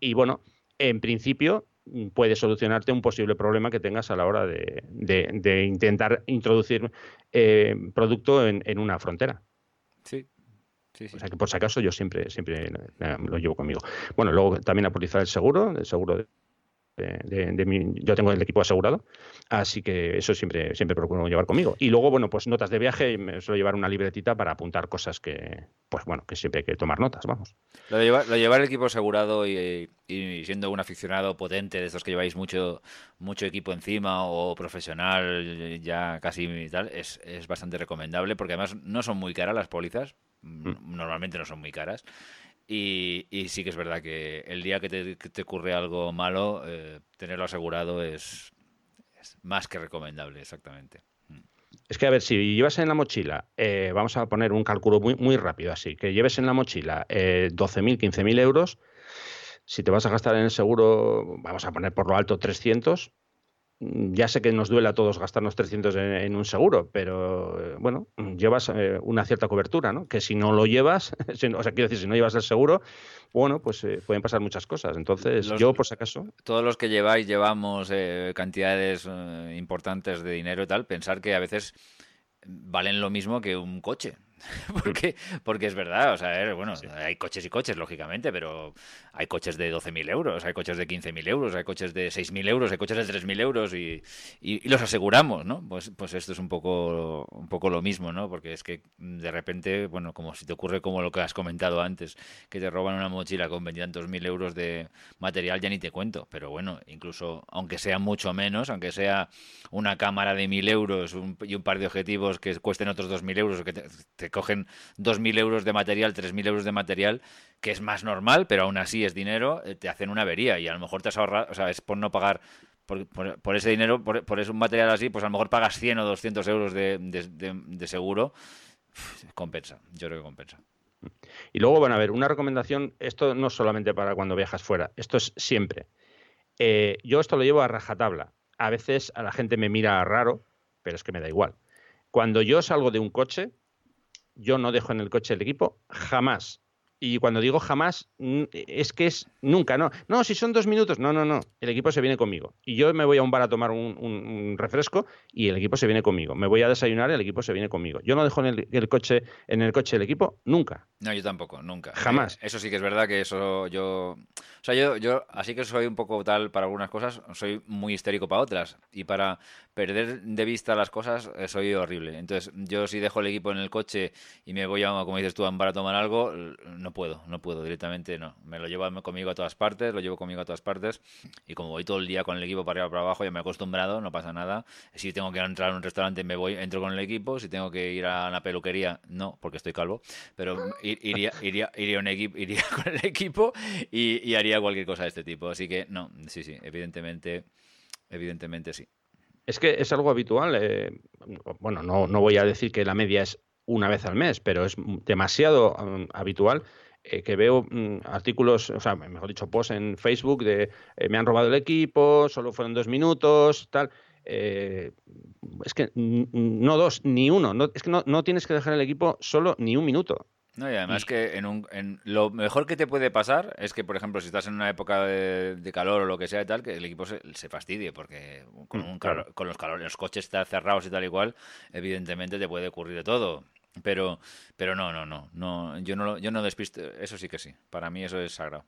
Y bueno, en principio puede solucionarte un posible problema que tengas a la hora de, de- de intentar introducir eh, producto en, en una frontera. Sí, sí, sí. O sea que por si acaso yo siempre, siempre eh, lo llevo conmigo. Bueno, luego también actualizar el seguro, el seguro de de, yo tengo el equipo asegurado, así que eso siempre, siempre procuro llevar conmigo. Y luego, bueno, pues notas de viaje, me suelo llevar una libretita para apuntar cosas que, pues bueno, que siempre hay que tomar notas, vamos. Lo de llevar, el equipo asegurado y, siendo un aficionado potente de estos que lleváis mucho, mucho equipo encima o profesional ya casi tal, es, es bastante recomendable porque además no son muy caras las pólizas, mm. normalmente no son muy caras. Y, sí que es verdad que el día que te, ocurre algo malo, eh, tenerlo asegurado es, más que recomendable, exactamente. Mm. Es que, a ver, si llevas en la mochila, eh, vamos a poner un cálculo muy, muy rápido así, que lleves en la mochila eh, 12.000, 15.000 euros, si te vas a gastar en el seguro, vamos a poner por lo alto 300, Mm, ya sé que nos duele a todos gastarnos 300 en, un seguro, pero eh, bueno, llevas eh, una cierta cobertura, ¿no? Que si no lo llevas, o sea, quiero decir, si no llevas el seguro, bueno, pues eh, pueden pasar muchas cosas. Entonces, yo por si acaso... Todos los que lleváis, llevamos cantidades importantes de dinero y tal, pensar que a veces valen lo mismo que un coche. porque, porque es verdad, o sea, bueno, hay coches y coches, lógicamente, pero hay coches de 12.000 euros, hay coches de 15.000 euros, hay coches de 6.000 euros, hay coches de 3.000 euros y, y, los aseguramos, ¿no? Pues, pues esto es un poco, un poco lo mismo, ¿no? Porque es que de repente, bueno, como si te ocurre como lo que has comentado antes, que te roban una mochila con 20.000 euros de material, ya ni te cuento, pero bueno, incluso aunque sea mucho menos, aunque sea una cámara de 1.000 euros y un par de objetivos que cuesten otros 2.000 euros, que te cogen 2.000 euros de material, 3.000 euros de material, que es más normal, pero aún así es dinero, eh, te hacen una avería y a lo mejor te has ahorrado, o sea, es por no pagar por, ese dinero, por, por ese material así, pues a lo mejor pagas 100 o 200 euros de, seguro. compensa, yo creo que compensa. Y luego, bueno, a ver, una recomendación, esto no solamente para cuando viajas fuera, esto es siempre. Eh, yo esto lo llevo a rajatabla. A veces a la gente me mira raro, pero es que me da igual. Cuando yo salgo de un coche, yo no dejo en el coche el equipo jamás. Y cuando digo jamás, es que es nunca, no. No, si son dos minutos, no, no, no. El equipo se viene conmigo. Y yo me voy a un bar a tomar un, refresco y el equipo se viene conmigo. Me voy a desayunar y el equipo se viene conmigo. Yo no dejo en el, coche, en el coche el equipo nunca. No, yo tampoco, nunca. Jamás. Eh, eso sí que es verdad que eso yo. O sea, yo, yo así que soy un poco tal para algunas cosas, soy muy histérico para otras. Y para perder de vista las cosas, eh, soy horrible. Entonces, yo si dejo el equipo en el coche y me voy a, como dices tú, a un bar a tomar algo, no puedo, no puedo, directamente no. Me lo llevo conmigo a todas partes, lo llevo conmigo a todas partes y como voy todo el día con el equipo para arriba para abajo, ya me he acostumbrado, no pasa nada. Si tengo que entrar a un restaurante, me voy, entro con el equipo. Si tengo que ir a una peluquería, no, porque estoy calvo, pero iría, iría, iría, un equipo, iría con el equipo y, haría cualquier cosa de este tipo. Así que no, sí, sí, evidentemente, evidentemente sí. Es que es algo habitual. Eh, bueno, no, no voy a decir que la media es una vez al mes, pero es demasiado um, habitual eh, que veo mm, artículos, o sea, mejor dicho, posts en Facebook de eh, me han robado el equipo, solo fueron dos minutos, tal. Eh, es que no dos, ni uno. No, es que no, no, tienes que dejar el equipo solo ni un minuto. No, y además que en, un, en lo mejor que te puede pasar es que, por ejemplo, si estás en una época de, calor o lo que sea y tal, que el equipo se, se fastidie, porque con, mm, un con los calores, los coches cerrados y tal igual, evidentemente te puede ocurrir de todo. Pero, pero no, no, no, no, yo no, yo no despisto, eso sí que sí, para mí eso es sagrado.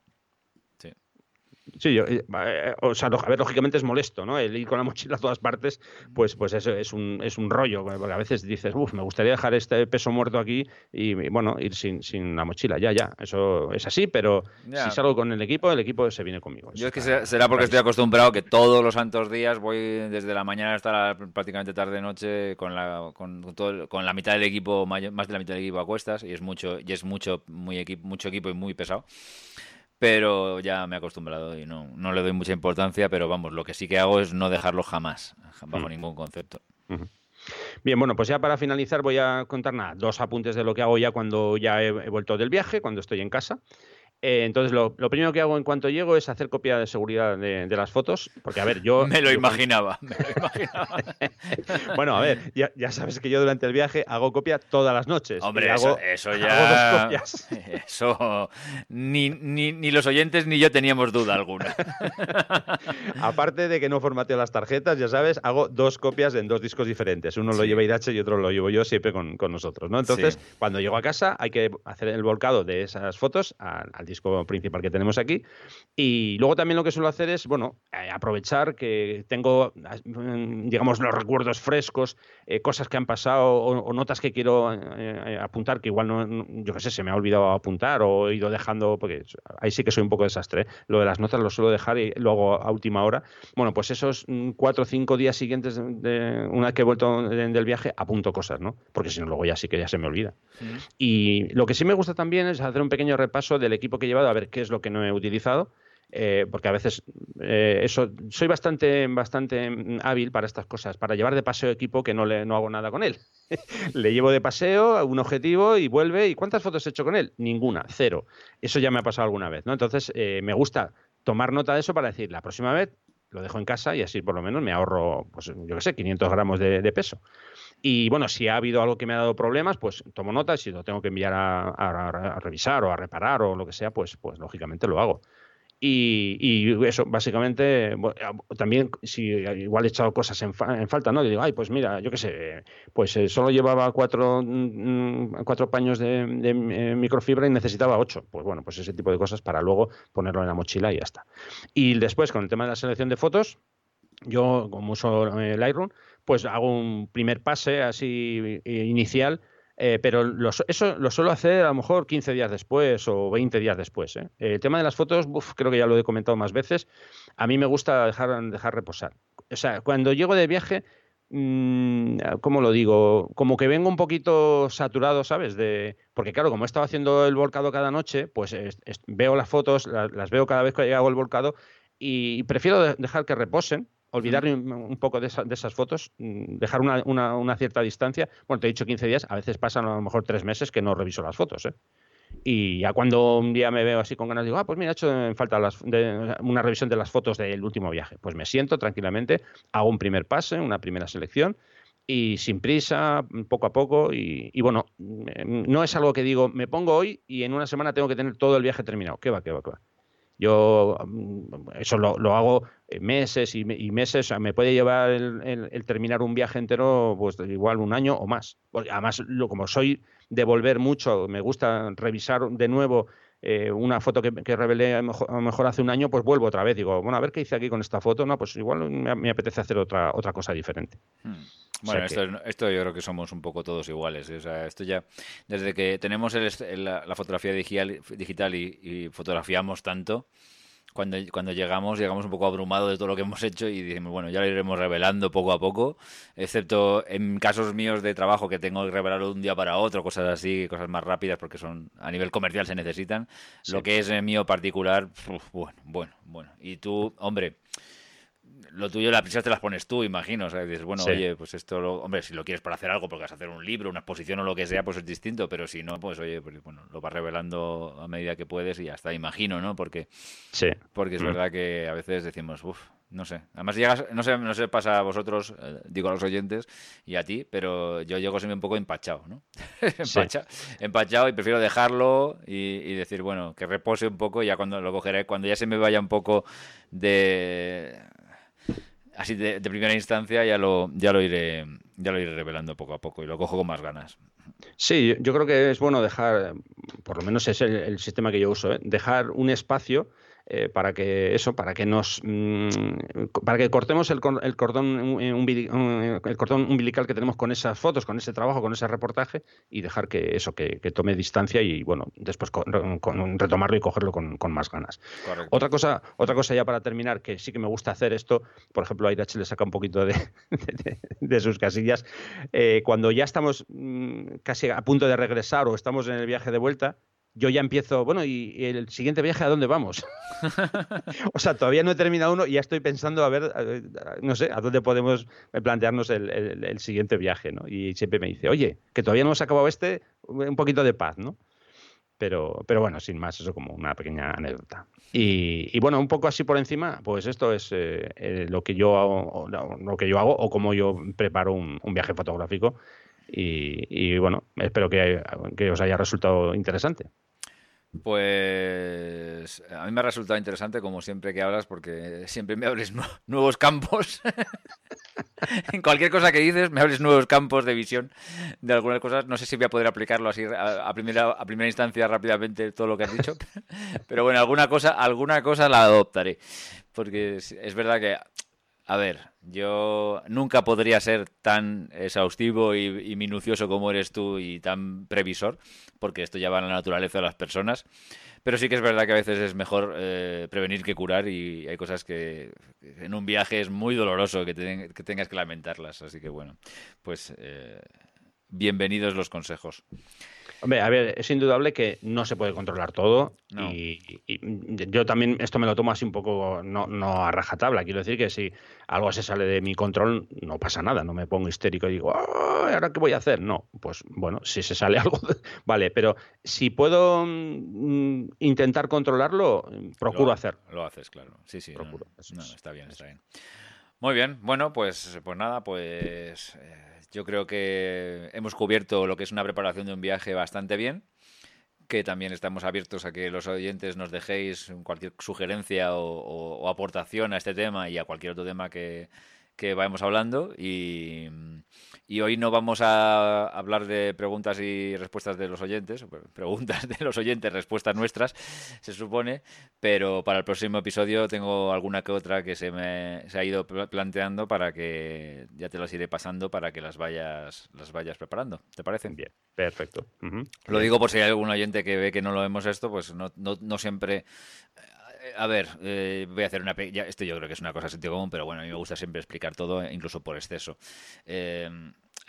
Sí, yo, eh, eh, o sea, a ver, lógicamente es molesto, ¿no? El ir con la mochila a todas partes, pues, pues eso es un, es un rollo, porque a veces dices, uff, me gustaría dejar este peso muerto aquí y, bueno, ir sin, sin la mochila, ya, ya, eso es así, pero si salgo con el equipo, el equipo se viene conmigo. Yo es que será porque estoy acostumbrado que todos los santos días voy desde la mañana hasta la, prácticamente tarde-noche con la, con, todo, con la mitad del equipo, más de la mitad del equipo a cuestas y es mucho, y es mucho, muy equipo, mucho equipo y muy pesado pero ya me he acostumbrado y no, no le doy mucha importancia, pero vamos, lo que sí que hago es no dejarlo jamás, bajo mm. ningún concepto. Bien, bueno, pues ya para finalizar voy a contar nada, dos apuntes de lo que hago ya cuando ya he vuelto del viaje, cuando estoy en casa. Eh, entonces, lo, primero que hago en cuanto llego es hacer copia de seguridad de, las fotos, porque a ver, yo... me lo imaginaba, bueno, a ver, ya, sabes que yo durante el viaje hago copia todas las noches. Hombre, eso, ya... Eso, ni, ni, los oyentes ni yo teníamos duda alguna. Aparte de que no formateo las tarjetas, ya sabes, hago dos copias en dos discos diferentes. Uno lo lleva Irache y otro lo llevo yo siempre con, nosotros, ¿no? Entonces, cuando llego a casa hay que hacer el volcado de esas fotos al, al disco principal que tenemos aquí. Y luego también lo que suelo hacer es, bueno, eh, aprovechar que tengo, mm, digamos, los recuerdos frescos, eh, cosas que han pasado o, notas que quiero eh, apuntar que igual no, yo qué sé, se me ha olvidado apuntar o he ido dejando, porque ahí sí que soy un poco desastre. Lo de las notas lo suelo dejar y luego a última hora. Bueno, pues esos mm, cuatro o cinco días siguientes de, una vez que he vuelto del viaje, apunto cosas, ¿no? Porque si no, luego ya sí que ya se me olvida. Y lo que sí me gusta también es hacer un pequeño repaso del equipo que he llevado, a ver qué es lo que no he utilizado. Eh, porque a veces eh, eso soy bastante bastante mm, hábil para estas cosas, para llevar de paseo equipo que no le no hago nada con él. le llevo de paseo un objetivo y vuelve y ¿cuántas fotos he hecho con él? Ninguna, cero. Eso ya me ha pasado alguna vez, ¿no? Entonces eh, me gusta tomar nota de eso para decir la próxima vez lo dejo en casa y así por lo menos me ahorro, pues yo qué sé, 500 gramos de peso. Y bueno, si ha habido algo que me ha dado problemas, pues tomo nota si lo tengo que enviar a, revisar o a reparar o lo que sea, pues, pues lógicamente lo hago. Y, eso, básicamente, también si igual he echado cosas en, falta, ¿no? Y digo, ay, pues mira, yo qué sé, pues eh, solo llevaba cuatro, mm, cuatro paños de, eh, microfibra y necesitaba ocho. Pues bueno, pues ese tipo de cosas para luego ponerlo en la mochila y ya está. Y después, con el tema de la selección de fotos, yo como uso el Lightroom, pues hago un primer pase así eh, inicial, eh, pero eso lo suelo hacer a lo mejor 15 días después o 20 días después. ¿eh? El tema de las fotos, creo que ya lo he comentado más veces, a mí me gusta dejar, dejar reposar. O sea, cuando llego de viaje, mmm, ¿cómo lo digo? Como que vengo un poquito saturado, ¿sabes? De, porque claro, como he estado haciendo el volcado cada noche, pues veo las fotos, las, veo cada vez que hago el volcado y prefiero dejar que reposen olvidarme un poco de, esas fotos, mm, dejar una, cierta distancia. Bueno, te he dicho 15 días, a veces pasan a lo mejor tres meses que no reviso las fotos. ¿eh? Y ya cuando un día me veo así con ganas, digo, ah, pues mira, he hecho en falta una revisión de las fotos del último viaje. Pues me siento tranquilamente, hago un primer pase, una primera selección y sin prisa, poco a poco. Y, y, bueno, mm, no es algo que digo, me pongo hoy y en una semana tengo que tener todo el viaje terminado. ¿Qué va, qué va, qué va? Yo mm, eso lo, hago meses y, meses, me puede llevar el, terminar un viaje entero, pues igual un año o más. además, lo, como soy de volver mucho, me gusta revisar de nuevo eh, una foto que, revelé a lo, mejor, hace un año, pues vuelvo otra vez. Digo, bueno, a ver qué hice aquí con esta foto. No, pues igual me, apetece hacer otra, otra cosa diferente. Hmm. Bueno, esto, yo creo que somos un poco todos iguales. ¿eh? O sea, esto ya, desde que tenemos la, fotografía digital, digital y, fotografiamos tanto, cuando, cuando llegamos, llegamos un poco abrumados de todo lo que hemos hecho y decimos, bueno, ya lo iremos revelando poco a poco, excepto en casos míos de trabajo que tengo que revelarlo de un día para otro, cosas así, cosas más rápidas porque son a nivel comercial se necesitan. Lo que es mío particular, bueno, bueno, bueno. Y tú, hombre, lo tuyo, las prisas te las pones tú, imagino. O sea, dices, bueno, oye, pues esto, lo, hombre, si lo quieres para hacer algo, porque vas a hacer un libro, una exposición o lo que sea, pues es distinto. Pero si no, pues oye, pues, bueno, lo vas revelando a medida que puedes y ya está, imagino, ¿no? Porque, sí. porque es mm. verdad que a veces decimos, uff, no sé. Además, llegas, no sé, no sé, pasa a vosotros, eh, digo a los oyentes y a ti, pero yo llego siempre un poco empachado, ¿no? empachado y prefiero dejarlo y, y, decir, bueno, que repose un poco y ya cuando lo cogeré, cuando ya se me vaya un poco de así de, primera instancia ya lo, ya lo iré ya lo iré revelando poco a poco y lo cojo con más ganas. Sí, yo creo que es bueno dejar, por lo menos es el, sistema que yo uso, ¿eh? dejar un espacio eh, para que eso, para que nos, mm, para que cortemos el, el cordón, el cordón umbilical que tenemos con esas fotos, con ese trabajo, con ese reportaje y dejar que eso, que, tome distancia y bueno, después retomarlo y cogerlo con, más ganas. Otra cosa, otra cosa ya para terminar que sí que me gusta hacer esto, por ejemplo, a Irache le saca un poquito de, de, sus casillas, eh, cuando ya estamos mm, casi a punto de regresar o estamos en el viaje de vuelta, yo ya empiezo, bueno, ¿y el siguiente viaje a dónde vamos? o sea, todavía no he terminado uno y ya estoy pensando a ver, no sé, a dónde podemos plantearnos el, siguiente viaje, ¿no? Y siempre me dice, oye, que todavía no hemos acabado este, un poquito de paz, ¿no? Pero, pero bueno, sin más, eso como una pequeña anécdota. Y, bueno, un poco así por encima, pues esto es eh, eh, lo, que yo hago, lo que yo hago o cómo yo preparo un, viaje fotográfico. Y, bueno, espero que, que os haya resultado interesante. Pues a mí me ha resultado interesante, como siempre que hablas, porque siempre me abres nuevos campos. en cualquier cosa que dices, me abres nuevos campos de visión de algunas cosas. No sé si voy a poder aplicarlo así a, primera, a primera instancia rápidamente todo lo que has dicho. Pero bueno, alguna cosa, alguna cosa la adoptaré. Porque es verdad que a ver, yo nunca podría ser tan exhaustivo y, minucioso como eres tú y tan previsor, porque esto ya va a la naturaleza de las personas. Pero sí que es verdad que a veces es mejor eh, prevenir que curar y hay cosas que en un viaje es muy doloroso que, tengas que lamentarlas. Así que bueno, pues eh, bienvenidos los consejos. Hombre, a ver, es indudable que no se puede controlar todo y, yo también esto me lo tomo así un poco, no, no a rajatabla, quiero decir que si algo se sale de mi control no pasa nada, no me pongo histérico y digo, ¿ahora qué voy a hacer? No, pues bueno, si se sale algo, vale, pero si puedo mm, intentar controlarlo, procuro hacerlo. Lo haces, claro, sí, sí, procuro. No, está bien, está bien. Muy bien, bueno, pues, pues nada, pues... Eh, yo creo que hemos cubierto lo que es una preparación de un viaje bastante bien, que también estamos abiertos a que los oyentes nos dejéis cualquier sugerencia o, aportación a este tema y a cualquier otro tema que, que vayamos hablando. Y, y hoy no vamos a hablar de preguntas y respuestas de los oyentes, preguntas de los oyentes, respuestas nuestras, se supone, pero para el próximo episodio tengo alguna que otra que se me se ha ido planteando para que ya te las iré pasando para que las vayas las vayas preparando. ¿Te parecen? Bien, perfecto. Lo digo por si hay algún oyente que ve que no lo vemos esto, pues no, no, no siempre a ver, eh, voy a hacer una... Ya, esto yo creo que es una cosa de sentido común, pero bueno, a mí me gusta siempre explicar todo, incluso por exceso. Eh,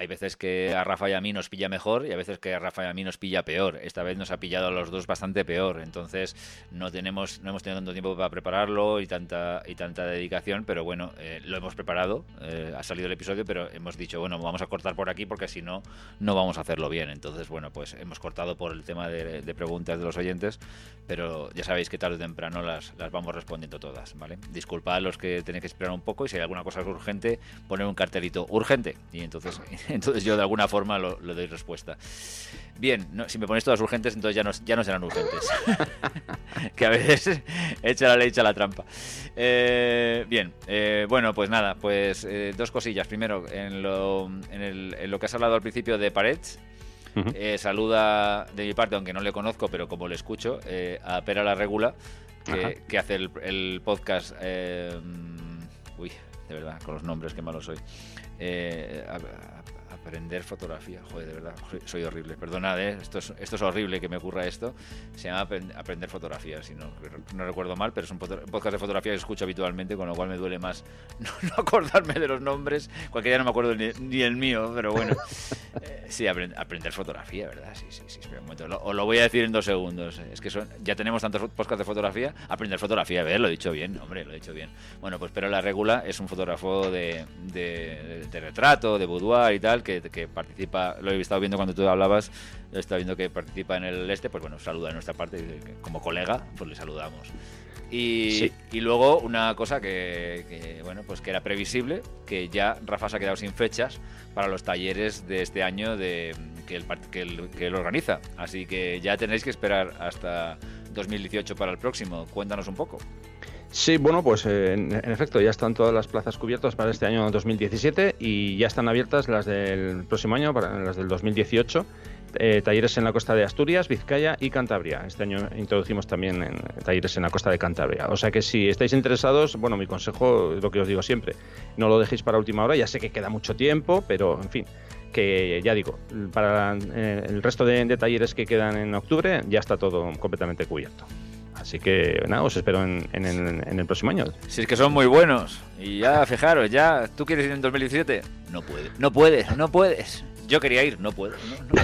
hay veces que a Rafa y a mí nos pilla mejor y a veces que a Rafa y a mí nos pilla peor. Esta vez nos ha pillado a los dos bastante peor, entonces no tenemos no hemos tenido tanto tiempo para prepararlo y tanta y tanta dedicación, pero bueno, eh, lo hemos preparado, eh, ha salido el episodio, pero hemos dicho, bueno, vamos a cortar por aquí porque si no, no vamos a hacerlo bien. Entonces, bueno, pues hemos cortado por el tema de, preguntas de los oyentes, pero ya sabéis que tarde o temprano las, las vamos respondiendo todas, ¿vale? Disculpad a los que tenéis que esperar un poco y si hay alguna cosa urgente, poner un cartelito urgente y entonces entonces yo de alguna forma lo, le doy respuesta. Bien, si me pones todas urgentes, entonces ya no, ya no serán urgentes. que a veces echa la ley, echa la trampa. Eh, bien, eh, bueno, pues nada, pues eh, dos cosillas. Primero, en lo, en, lo que has hablado al principio de Parets, saluda de mi parte, aunque no le conozco, pero como le escucho, a Pera la Regula, que, hace el, el podcast. uy, de verdad, con los nombres, qué malo soy. A, aprender fotografía. Joder, de verdad, soy horrible. Perdonad, ¿eh? esto, es, esto es horrible que me ocurra esto. Se llama Aprender Fotografía, si no, no recuerdo mal, pero es un podcast de fotografía que escucho habitualmente, con lo cual me duele más no, acordarme de los nombres. Cualquier día no me acuerdo ni, el mío, pero bueno. Eh, sí, aprender fotografía, ¿verdad? Sí, sí, sí. Espera un momento. Lo, os lo voy a decir en dos segundos. Es que son, ya tenemos tantos podcasts de fotografía. Aprender fotografía, a ver, lo he dicho bien, hombre, lo he dicho bien. Bueno, pues pero la regula es un fotógrafo de, de, de retrato, de boudoir y tal, que que, participa, lo he estado viendo cuando tú hablabas, lo he estado viendo que participa en el este, pues bueno, saluda de nuestra parte, como colega, pues le saludamos. Y, y, luego una cosa que, bueno, pues que era previsible, que ya Rafa se ha quedado sin fechas para los talleres de este año de, que, el, que, que él organiza. Así que ya tenéis que esperar hasta 2018 para el próximo. Cuéntanos un poco. Sí, bueno, pues eh, en, efecto, ya están todas las plazas cubiertas para este año 2017 y ya están abiertas las del próximo año, para las del 2018. Eh, talleres en la costa de Asturias, Vizcaya y Cantabria. Este año introducimos también en, talleres en la costa de Cantabria. O sea que si estáis interesados, bueno, mi consejo es lo que os digo siempre, no lo dejéis para última hora, ya sé que queda mucho tiempo, pero en fin, que ya digo, para eh, el resto de talleres que quedan en octubre ya está todo completamente cubierto. Así que nada, os espero en, el próximo año. Si es que son muy buenos. Y ya, fijaros, ya, ¿tú quieres ir en 2017? No puedes, no puedes, no puedes. Yo quería ir, no puedo.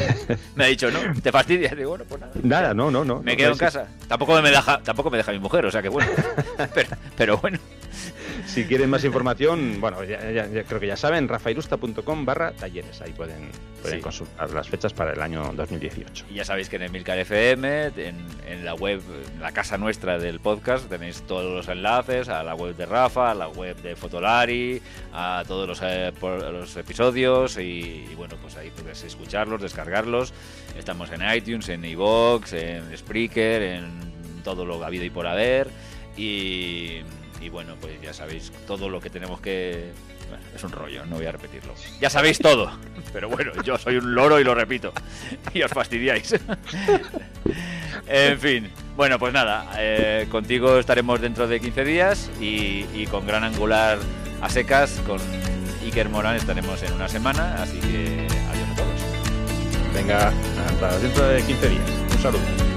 me ha dicho, no, te fastidia. Digo, bueno, pues nada. Nada, no, no, no. Me quedo en casa. Tampoco me deja, tampoco me deja mi mujer, o sea que bueno. pero, bueno. Si quieren más información, bueno, ya, creo que ya saben, rafairusta.com barra talleres. Ahí pueden, pueden consultar las fechas para el año 2018. Y ya sabéis que en Emilcar FM, en, la web, en la casa nuestra del podcast, tenéis todos los enlaces a la web de Rafa, a la web de Fotolari, a todos los, eh, los episodios y, bueno, pues ahí podéis escucharlos, descargarlos. Estamos en iTunes, en iVoox, en Spreaker, en todo lo habido y por haber. Y, bueno, pues ya sabéis todo lo que tenemos que... es un rollo, no voy a repetirlo. Ya sabéis todo, pero bueno, yo soy un loro y lo repito. Y os fastidiáis. en fin, bueno, pues nada, eh, contigo estaremos dentro de 15 días y, y con Gran Angular a secas, con Iker Morán estaremos en una semana, así que adiós a todos. Venga, hasta dentro de 15 días. Un saludo.